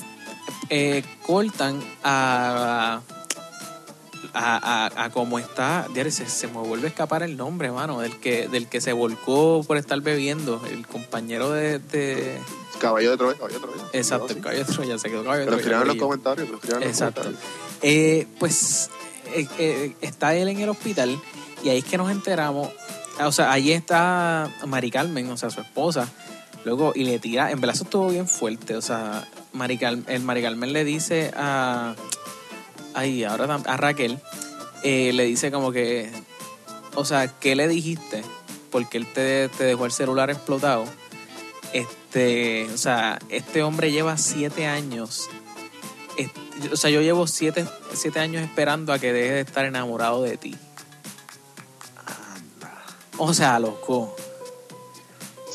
eh, cortan a a, a, a cómo está, se, se me vuelve a escapar el nombre, mano, del que, del que se volcó por estar bebiendo, el compañero de, de- Caballo de Troya, caballo de Troya. exacto, el caballo de Troya, se quedó caballo de Pero Troya, escriban en los comentarios, pero escriban en los Exacto. comentarios. Eh, pues eh, eh, está él en el hospital y ahí es que nos enteramos. O sea, ahí está Mari Carmen, o sea, su esposa. Luego, y le tira, en verdad eso estuvo bien fuerte. O sea, Mari Car- el Mari Carmen le dice a. Ay, ahora a Raquel, eh, le dice como que. O sea, ¿qué le dijiste? Porque él te, te dejó el celular explotado. Este, o sea, este hombre lleva siete años o sea, yo llevo siete, siete años esperando a que deje de estar enamorado de ti. Anda. O sea, loco.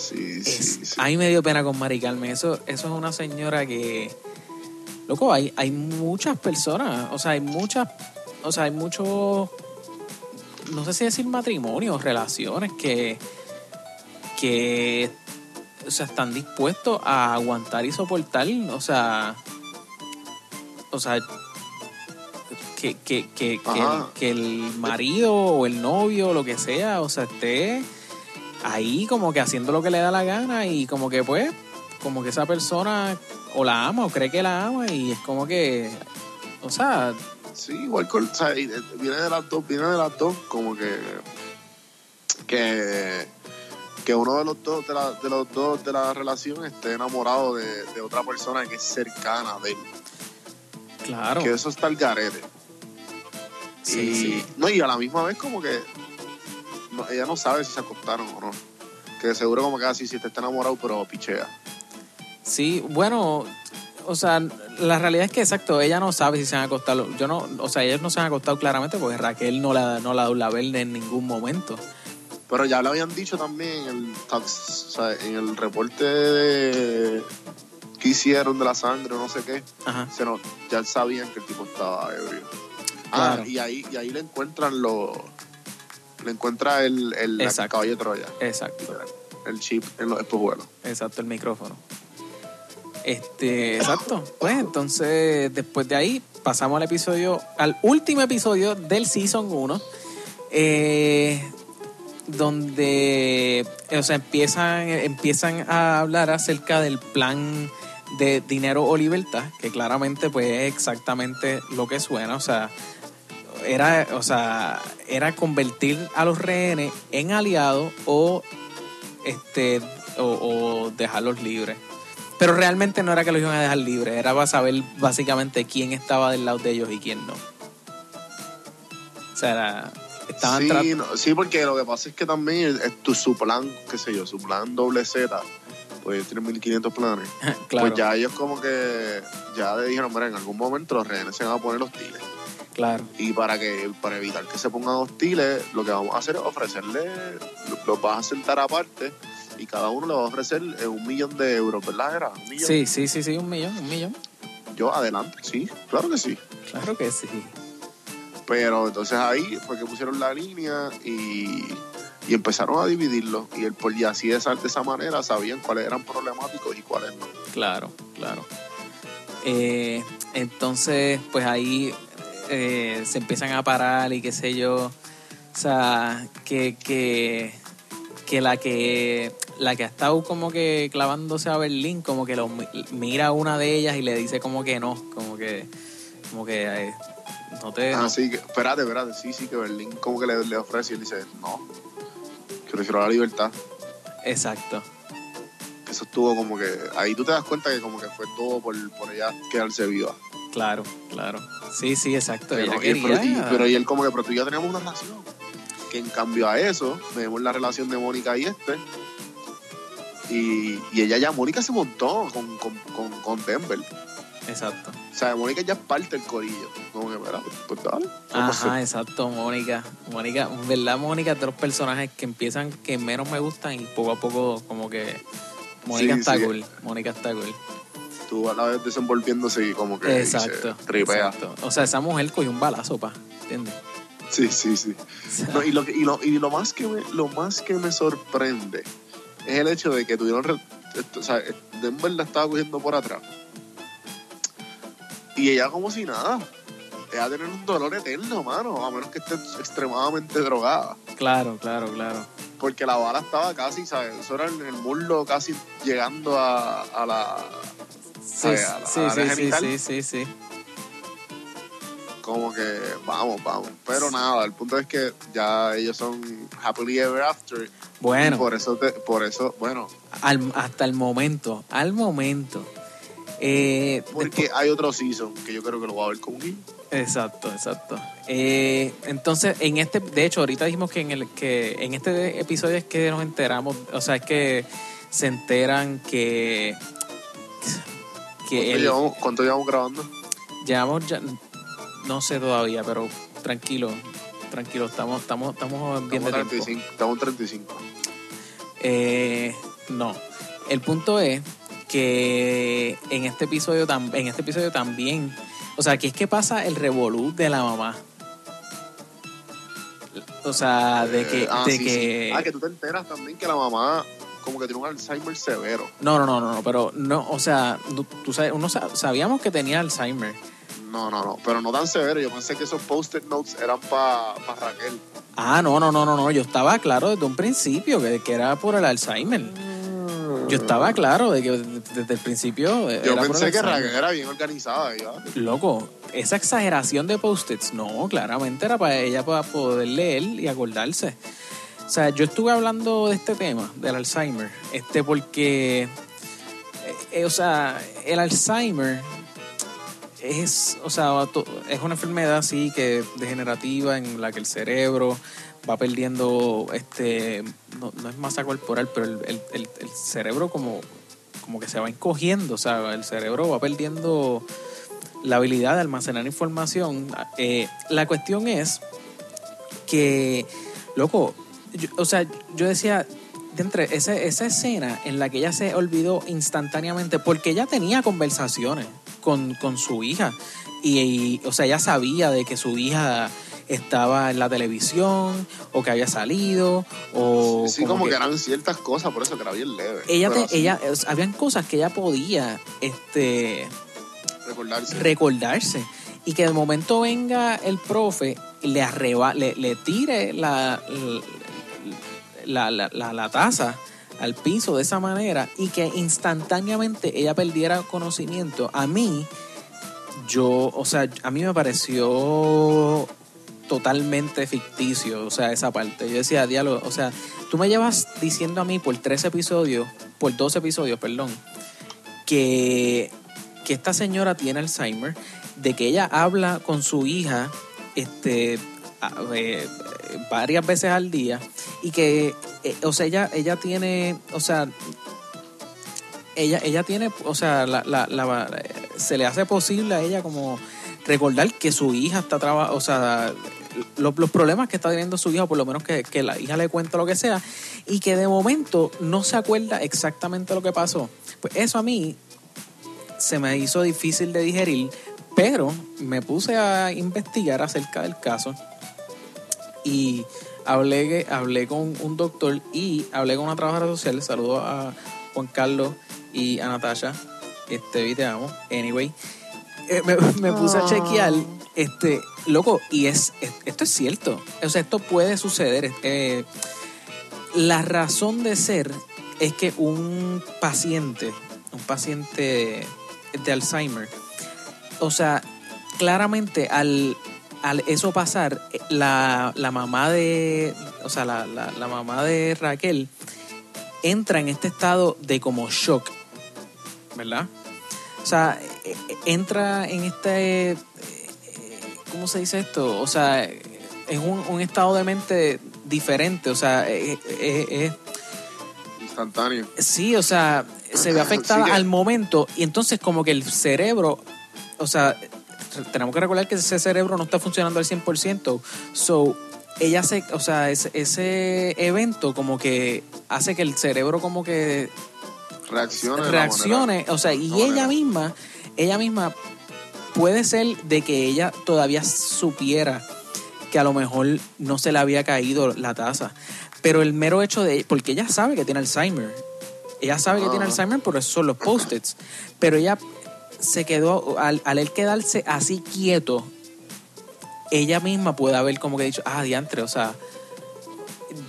Sí, Es, sí, sí. A mí me dio pena con Mari Carmen. Eso, eso es una señora que. Loco, hay, hay muchas personas. O sea, hay muchas. O sea, hay muchos. No sé si decir matrimonios, relaciones que. que. O sea, están dispuestos a aguantar y soportar. O sea. O sea. Que, que, que, que, el, que el marido o el novio o lo que sea, o sea, esté ahí como que haciendo lo que le da la gana y como que pues, como que esa persona o la ama o cree que la ama y es como que, o sea, Sí, igual con, o sea, y, viene de las dos, viene de las dos, como que que, que uno de los dos de, la, de los dos de la relación esté enamorado de, de otra persona que es cercana de él. claro. Que eso está el garete. Sí, y, sí. No, y a la misma vez como que no- ella no sabe si se acostaron o no. Que seguro como que así si te está enamorado, pero pichea. Sí, bueno, o sea, la realidad es que exacto, ella no sabe si se han acostado. Yo no, o sea, ellos no se han acostado claramente porque Raquel no la, no la la verde en ningún momento. Pero ya le habían dicho también en el, tax- o sea, en el reporte de, que hicieron de la sangre o no sé qué, Ajá. se nos- ya sabían que el tipo estaba ebrio. Claro. Ah, y ahí, y ahí le encuentran los... Le encuentra el, el Exacto. caballo de Troya, Exacto. el chip en los espejuelos. Exacto, el micrófono. Este, exacto. Pues entonces, después de ahí, pasamos al episodio, al último episodio del Season 1. eh, donde, eh, o sea, empiezan, empiezan a hablar acerca del plan de dinero o libertad, que claramente pues es exactamente lo que suena, o sea, era, o sea, era convertir a los rehenes en aliados o este o, o dejarlos libres. Pero realmente no era que los iban a dejar libres, era para saber básicamente quién estaba del lado de ellos y quién no. O sea, era- estaban Sí, no, sí, porque lo que pasa es que también es tu, su plan, qué sé yo, su plan doble Z, pues tienen 1500 planes. *laughs* claro, Pues ya ellos como que ya le dijeron, mira, en algún momento los rehenes se van a poner hostiles. Claro, Y para que para evitar que se pongan hostiles, lo que vamos a hacer es ofrecerle, los vas a sentar aparte y cada uno le va a ofrecer eh, un millón de euros, ¿verdad? Era un millón. sí, sí, sí, sí, un millón, un millón, Yo adelante, sí, claro que sí. claro que sí. Pero entonces ahí fue que pusieron la línea y, y empezaron a dividirlo. Y, el, y así de esa, de esa manera sabían cuáles eran problemáticos y cuáles no. Claro, claro. Eh, entonces, pues ahí eh, se empiezan a parar y qué sé yo. O sea, que, que, que la que la que ha estado como que clavándose a Berlín, como que lo mi- mira a una de ellas y le dice como que no, como que, como que eh, no te. no- Así que, espérate, espérate, sí, sí, que Berlín como que le, le ofrece y él dice, no, que prefiero la libertad. Exacto. Eso estuvo como que, ahí tú te das cuenta que como que fue todo por, por ella quedarse viva. Claro, claro. Sí, sí, exacto. Pero, Ella y pero y él como que, pero tú y yo teníamos una relación. Que en cambio a eso, vemos la relación de Mónica y este. Y, y ella ya, Mónica se montó con, con, con, con Denver. Exacto. O sea, Mónica ya es parte del corillo. Como que, mira, pues dale. vamos a Ajá, exacto, Mónica. Mónica, en ¿verdad? Mónica de los personajes que empiezan, que menos me gustan y poco a poco como que Mónica Sí, está sí. cool. Mónica está cool. Tú a la vez desenvolviéndose y como que Exacto. tripea. exacto. O sea, esa mujer cogió un balazo, pa. ¿Entiendes? Sí, sí, sí. *laughs* O sea, No, y, lo, que- y, lo, y lo más que me, lo más que me sorprende es el hecho de que tuvieron re- esto, o sea, Denver la estaba cogiendo por atrás y ella como si nada ella tener un dolor eterno mano a menos que esté extremadamente drogada claro, claro, claro. porque la bala estaba casi sabes eso era en el muslo casi llegando a, a la Sí, a sí, a sí, sí, sí, sí, sí. como que vamos vamos pero nada el punto es que ya ellos son happily ever after y Bueno, por eso te- por eso bueno al- hasta el momento, al momento. Eh, Porque hay otro season que yo creo que lo voy a ver con Gui. Exacto, exacto. Eh, entonces, en este, de hecho, ahorita dijimos que en el que en este episodio es que nos enteramos, o sea, es que se enteran que que ¿Cuánto, el, llevamos, cuánto llevamos grabando? llevamos ya, no sé todavía, pero tranquilo, tranquilo, estamos, estamos, estamos bien Estamos, de tiempo. 35, estamos en 35. Eh, no. El punto es que en este episodio en este episodio también, o sea, aquí es que pasa el revolú de la mamá. O sea, de que, Eh, ah, de sí, sí. que Ah, que tú te enteras también que la mamá como que tiene un Alzheimer severo. no, no, no, no, no, pero no, o sea, tú, tú sabes, uno sa- sabíamos que tenía Alzheimer. No, no, no, pero no tan severo. Yo pensé que esos post-it notes eran para Raquel. Ah, no, no, no, no, no, yo estaba claro desde un principio que, que era por el Alzheimer. Yo estaba claro de que desde el principio Yo pensé el que. Raquel era bien organizada. Loco, esa exageración de post-its, no, claramente era para ella para poder leer y acordarse. O sea, yo estuve hablando de este tema, del Alzheimer, este porque, eh, eh, o sea, el Alzheimer es, o sea, es una enfermedad así que degenerativa en la que el cerebro va perdiendo, este, no, es masa corporal, pero el, el- el- el cerebro como, como que se va encogiendo, o sea, el cerebro va perdiendo la habilidad de almacenar información. Eh, la cuestión es que, loco, yo- o sea, yo decía, de entre esa, esa escena en la que ella se olvidó instantáneamente, porque ella tenía conversaciones con, con su hija, y, y, o sea, ella sabía de que su hija estaba en la televisión, o que había salido, o... sí, como, que... eran ciertas cosas, por eso que era bien leve. ella, te- así, ella, o sea, habían cosas que ella podía, este, recordarse. recordarse y que de momento venga el profe y le arreba, le, le tire la, la, la, la- taza al piso de esa manera y que instantáneamente ella perdiera conocimiento. A mí, yo, o sea, a mí me pareció totalmente ficticio, o sea, esa parte. Yo decía, diálogo, o sea, tú me llevas diciendo a mí por tres episodios, por dos episodios, perdón, que, que esta señora tiene Alzheimer, de que ella habla con su hija este, eh, varias veces al día y que, eh, o sea, ella, ella tiene, o sea, ella, ella tiene, o sea, la, la- la- se le hace posible a ella como recordar que su hija está trabajando, o sea, lo- los problemas que está teniendo su hija, por lo menos que, que la hija le cuente lo que sea, y que de momento no se acuerda exactamente lo que pasó. Pues eso a mí se me hizo difícil de digerir, pero me puse a investigar acerca del caso y hablé, hablé con un doctor y hablé con una trabajadora social. Saludo a Juan Carlos y a Natasha. Este, vi, te amo. Anyway, eh, me, puse a chequear, este, loco, y es, es- esto es cierto. O sea, esto puede suceder. Eh, la razón de ser es que un paciente, un paciente de Alzheimer, o sea, claramente al, al eso pasar, la, la mamá de, o sea, la, la- la mamá de Raquel entra en este estado de como shock, ¿verdad? O sea, eh, entra en este, eh, ¿cómo se dice esto? O sea, es un, un estado de mente diferente, o sea, es, es- Instantáneo. sí, o sea, se ve *coughs* afectada Sí que- al momento y entonces como que el cerebro, o sea, tenemos que recordar que ese cerebro no está funcionando al 100%, so ella se, o sea, ese, ese evento como que hace que el cerebro como que la reaccione, o sea, y ella manera. misma, ella misma puede ser de que ella todavía supiera que a lo mejor no se le había caído la taza, pero el mero hecho de, porque ella sabe que tiene Alzheimer, ella sabe que tiene Ah. Alzheimer, por eso son los post-its, pero ella se quedó, al, al él quedarse así quieto, ella misma puede haber como que dicho, ah, diantre, o sea,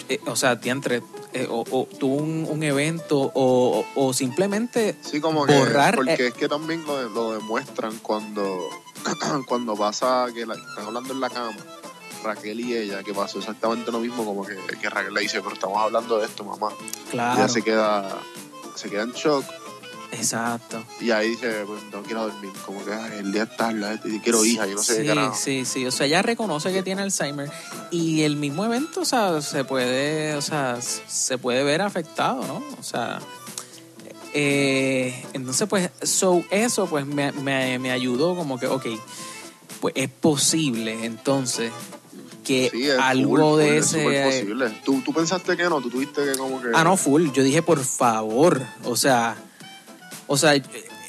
eh, o sea, diantre, eh, o, o tuvo un, un evento, o, o simplemente Sí, como que. borrar, Porque eh, es que también lo, lo demuestran cuando, *clears throat* cuando pasa que la- están hablando en la cama. Raquel y ella, que pasó exactamente lo mismo, como que, que Raquel le dice, pero estamos hablando de esto, mamá. Y claro, ella se queda, se queda en shock exacto. y ahí dice, pues no quiero dormir, como que "Ay, el día es y quiero hija, yo no sé sí, qué carajo. Sí, sí, o sea, ella reconoce que tiene Alzheimer y el mismo evento, o sea, se puede, o sea, se puede ver afectado, ¿no? O sea, eh, entonces pues, so, eso pues me, me, me ayudó como que, ok, pues es posible entonces que Sí, es algo full, de es ese... posible. ¿Tú, tú pensaste que no, tú tuviste que como que... Ah, no, full. Yo dije, por favor. O sea, o sea, eh,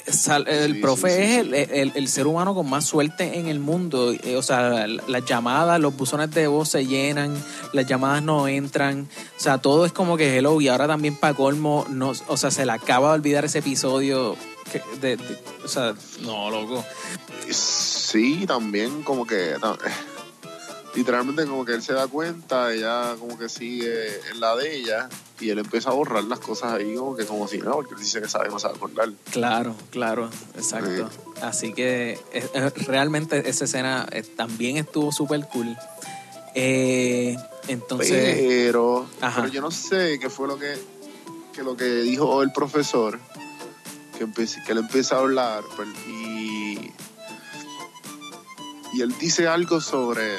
el Sí, profe sí, sí, es el, el- el ser humano con más suerte en el mundo. Eh, O sea, la- las llamadas, los buzones de voz se llenan, las llamadas no entran. O sea, todo es como que hello. Y ahora también para colmo, no, o sea, se le acaba de olvidar ese episodio. que- de- de- o sea, no, loco. Sí, también como que... no, literalmente como que él se da cuenta, ella como que sigue en la de ella y él empieza a borrar las cosas ahí como que como si no, porque él dice que sabe, no sabe acordar. Claro, claro, exacto. Así que realmente esa escena eh, también estuvo súper cool. Eh, entonces, pero, pero yo no sé qué fue lo que, que lo que dijo el profesor, que, empe- que él empieza a hablar pues, y, y él dice algo sobre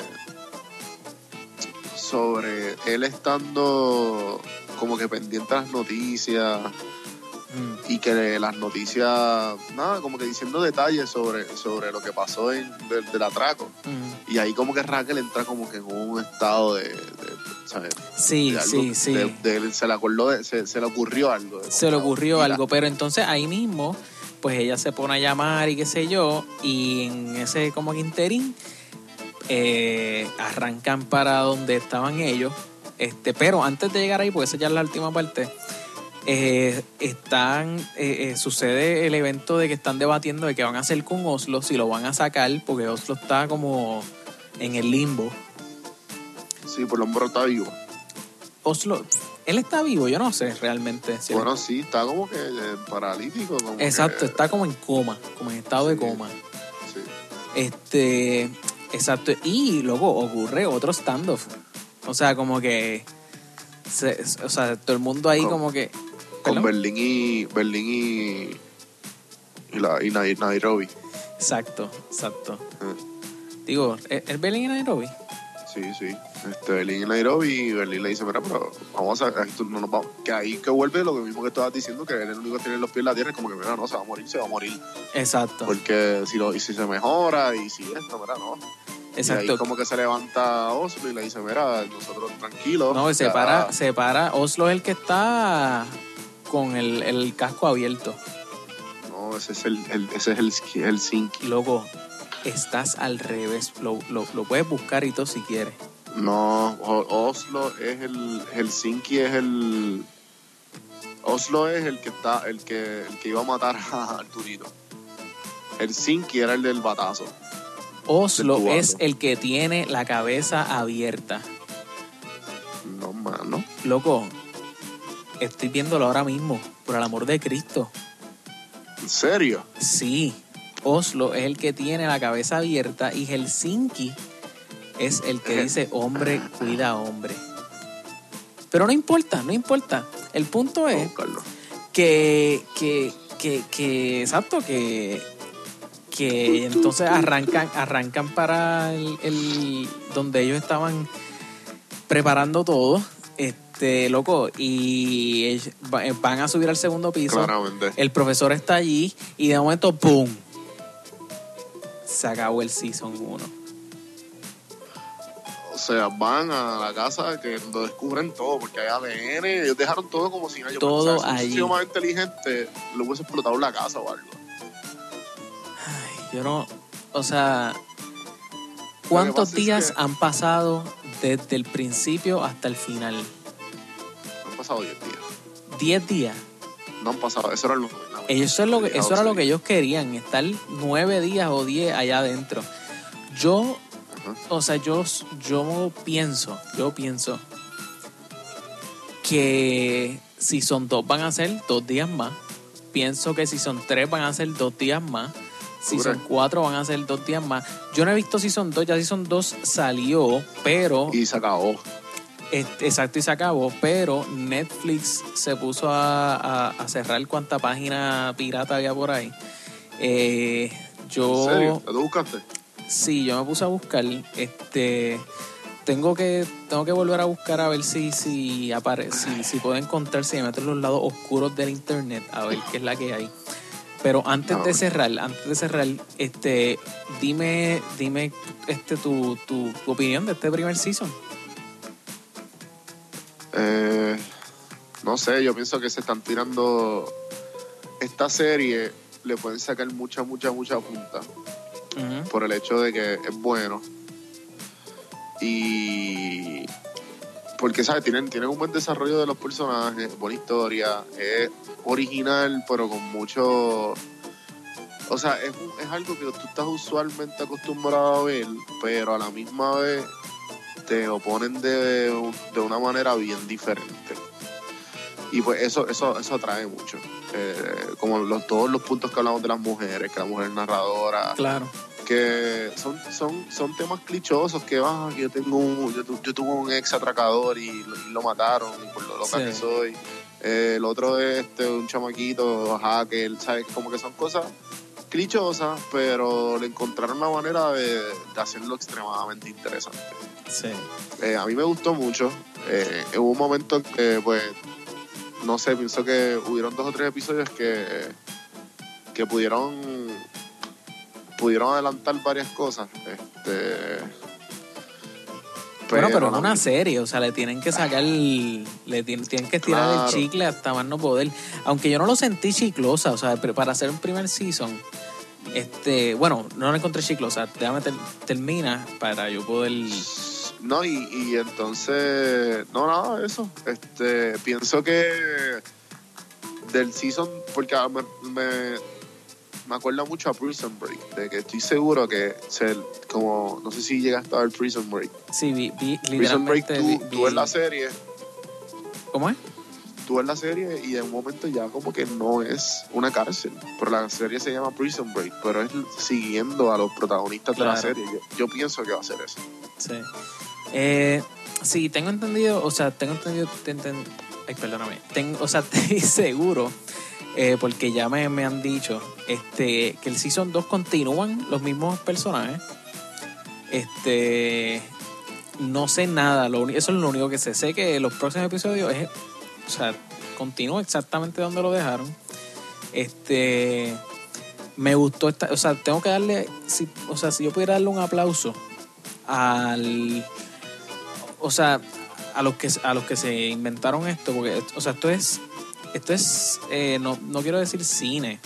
sobre él estando como que pendiente a las noticias mm, y que las noticias, nada, como que diciendo detalles sobre, sobre lo que pasó en, del, del atraco. mm. Y ahí como que Raquel entra como que en un estado de, de- ¿sabes? sí, de algo- sí, sí. se le acordó, de- se, se le ocurrió algo. se le ocurrió la- algo, pero entonces ahí mismo, pues ella se pone a llamar y qué sé yo, y en ese como que interín eh, arrancan para donde estaban ellos, este, pero antes de llegar ahí, porque esa ya es la última parte, eh, están, eh, eh, sucede el evento de que están debatiendo de qué van a hacer con Oslo, si lo van a sacar, porque Oslo está como en el limbo. Sí, por lo menos está vivo. Oslo, él está vivo, yo no sé realmente. si él- Bueno, sí, está como que eh, paralítico. Como Exacto, que- está como en coma, como en estado de coma. sí. Este, exacto. Y luego ocurre otro standoff. O sea, como que. se- o sea, todo el mundo ahí Con- como que. Con. Berlín y. Berlín y. Y, la, y Nai- Nairobi. Exacto, exacto. Eh, Digo, ¿es es Berlín y Nairobi? Sí, sí. Este, Berlín y Nairobi. Y Berlín le dice: Mira, pero vamos a. no nos vamos. Que ahí que vuelve lo mismo que estabas diciendo, que él es el único que tiene los pies en la tierra. Es como que, mira, no, se va a morir, se va a morir. Exacto, Porque si, lo, y si se mejora y si esto, mira, no. Y ahí exacto. como que se levanta Oslo y le dice, mira, nosotros tranquilos. No, se para, se para. Oslo es el que está con el, el casco abierto. No, ese es el, el- ese es el, Helsinki. Loco, estás al revés. Lo, lo, lo puedes buscar y todo si quieres. No, Oslo es el, Helsinki es el, Oslo es el que está, el que, el que iba a matar *laughs* a Arturito. Helsinki era el del batazo. Oslo es el que tiene la cabeza abierta. No, mano. Loco, estoy viéndolo ahora mismo, por el amor de Cristo. ¿En serio? Sí, Oslo es el que tiene la cabeza abierta y Helsinki es el que *laughs* dice hombre cuida a hombre. Pero no importa, no importa. El punto es que, que, que, que, exacto, que que entonces arrancan, arrancan para el, el- donde ellos estaban preparando todo, este loco, y eh, van a subir al segundo piso. Claramente. El profesor está allí y de momento, ¡boom! Se acabó el season 1. O sea, van a la casa que lo descubren todo, porque hay ADN, ellos dejaron todo como si nadie Todo sea, si allí. sido más inteligente, lo hubiese explotado la casa o algo. Yo no. O sea. ¿Cuántos es días que- han pasado desde el principio hasta el final? Han pasado 10 días. 10 días. No han pasado, eso era lo Ellos eso, es lo que, eso era lo que ellos querían, estar nueve días o 10 allá adentro. Yo, o sea, yo, yo pienso, yo pienso que si son dos van a ser dos días más. Pienso que si son tres van a ser dos días más. Si ¿Tú son crees? cuatro van a ser dos días más. Yo no he visto si son dos, ya si son dos salió, pero Y se acabó. este, exacto, y se acabó, pero Netflix se puso a, a- a cerrar cuánta página pirata había por ahí. Eh, yo, ¿En serio? ¿Te lo buscaste? sí, yo me puse a buscar, este, tengo que, tengo que volver a buscar a ver si, si apare, si, si puedo encontrar, si me meto en los lados oscuros del internet, a ver qué es la que hay. Pero antes de cerrar, antes de cerrar, este, dime, dime, este, tu, tu, tu opinión de este primer season. Eh, no sé, yo pienso que se están tirando. Esta serie le pueden sacar mucha, mucha, mucha punta por el hecho de que es bueno. Y. Porque, ¿sabes? Tienen, tienen un buen desarrollo de los personajes, buena historia, es original, pero con mucho. O sea, es, un- es algo que tú estás usualmente acostumbrado a ver, pero a la misma vez te lo ponen de, de una manera bien diferente. Y pues eso, eso, eso atrae mucho. Eh, como todos los puntos que hablamos de las mujeres, que la mujer es narradora, Claro. Que son, son, son temas clichosos que ah, que yo tengo un- yo, tu- yo tuve un ex atracador y, lo- y lo mataron y por lo loca Sí. que soy. Eh, el otro es este, un chamaquito, hacker, ¿sabes? Como que son cosas clichosas, pero le encontraron una manera de, de hacerlo extremadamente interesante. Sí. Eh, a mí me gustó mucho. Eh, hubo un momento en que, pues, no sé, pienso que hubieron dos o tres episodios que, que pudieron pudieron adelantar varias cosas. Este, bueno, pero es no- una serie, o sea, le tienen que sacar, le tienen, tienen que estirar el chicle hasta más no poder. Aunque yo no lo sentí chiclosa, o sea, pero para hacer un primer season, este, bueno, no lo encontré chiclosa, déjame ter- termina para yo poder... No, y, y entonces, no, nada eso. Este, pienso que del season, porque me, me, me acuerda mucho a Prison Break, de que estoy seguro que se, como, no sé si llegaste a ver Prison Break. Sí, vi, vi Prison Break, tú, vi- tú ves la serie, ¿Cómo es? tú ves la serie y de un momento ya como que no es una cárcel, pero la serie se llama Prison Break, pero es siguiendo a los protagonistas de la serie. Yo, yo pienso que va a ser eso. Sí. Eh, sí, tengo entendido, o sea, tengo entendido, ten- ten- ay, perdóname, tengo, o sea, *laughs* estoy seguro, eh, porque ya me, me han dicho, este, que el Season 2 continúan los mismos personajes. Este, no sé nada, lo, eso es lo único que sé. Sé que los próximos episodios es, o sea, continúa exactamente donde lo dejaron. Este, me gustó esta, o sea, tengo que darle, si, o sea, si yo pudiera darle un aplauso al, o sea, a los que a los que se inventaron esto, porque, o sea, esto es, esto es, eh, no, no quiero decir cine,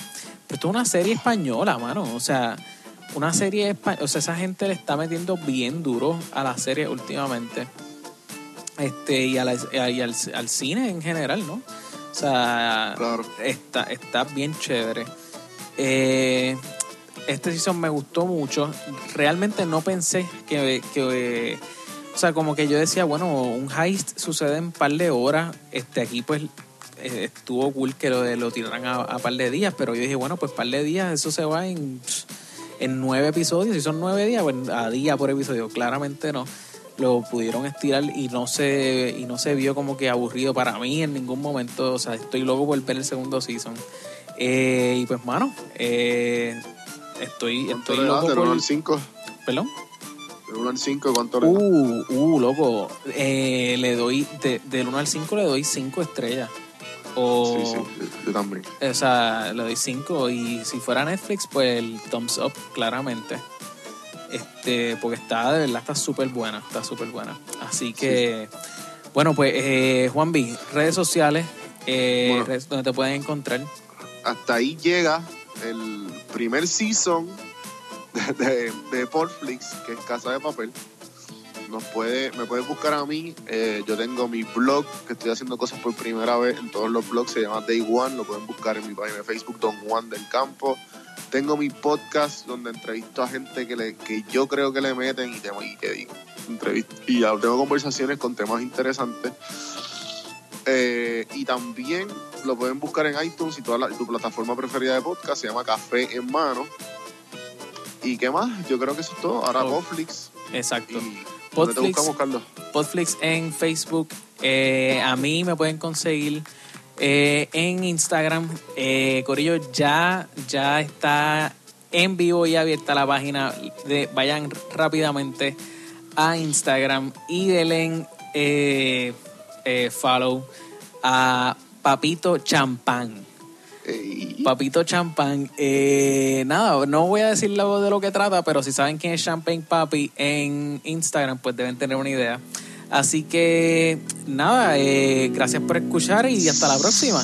pero esto es una serie española, mano, o sea, una serie española, o sea, esa gente le está metiendo bien duro a la serie últimamente, este, y, a la- y al, al cine en general, ¿no? O sea, Claro. está, está bien chévere. Eh, este season me gustó mucho. Realmente no pensé que, que, eh, o sea, como que yo decía, bueno, un heist sucede en un par de horas. Este, aquí pues estuvo cool que lo, lo tiraran a, a par de días, pero yo dije, bueno, pues par de días, eso se va en, en nueve episodios. Si son nueve días, pues a día por episodio. Claramente no. Lo pudieron estirar y no se, y no se vio como que aburrido para mí en ningún momento. O sea, estoy loco por ver el segundo season. Eh, y pues, mano, eh, estoy, ¿Cuánto estoy le loco por... 1 al 5? ¿Perdón? Del 1 al 5, ¿cuánto le das? Uh, uh, loco. Eh, le doy, de- del 1 al 5 le doy 5 estrellas. O, Sí, sí, yo, también. o sea, le doy 5 y si fuera Netflix, pues el thumbs up, claramente. Este, porque está, de verdad, está súper buena, está súper buena. Así que, bueno, pues, eh, Juan B, redes sociales, eh, Bueno. redes donde te pueden encontrar. Hasta ahí llega el primer season de, de, de Portflix, que es Casa de Papel. Nos puede, me puedes buscar a mí. eh, yo tengo mi blog, que estoy haciendo cosas por primera vez en todos los blogs. Se llama Day One. Lo pueden buscar en mi página de Facebook, Don Juan del Campo. Tengo mi podcast donde entrevisto a gente que, le, que yo creo que le meten y, tengo, y que y ya tengo conversaciones con temas interesantes. Eh, y también lo pueden buscar en iTunes y toda la- tu plataforma preferida de podcast. Se llama Café en Mano. ¿Y qué más? Yo creo que eso es todo. Ahora Oh. Netflix. Exacto. ¿Y te Podflix. buscamos, Carlos? Podflix en Facebook. Eh, a mí me pueden conseguir eh, en Instagram. Eh, Corillo ya, ya está en vivo y abierta la página. De, vayan rápidamente a Instagram y denle follow a Papito Champán. Papito Champán. Eh, nada, no voy a decir de lo que trata, pero si saben quién es Champagne Papi en Instagram, pues deben tener una idea. Así que nada, eh, gracias por escuchar y hasta la próxima.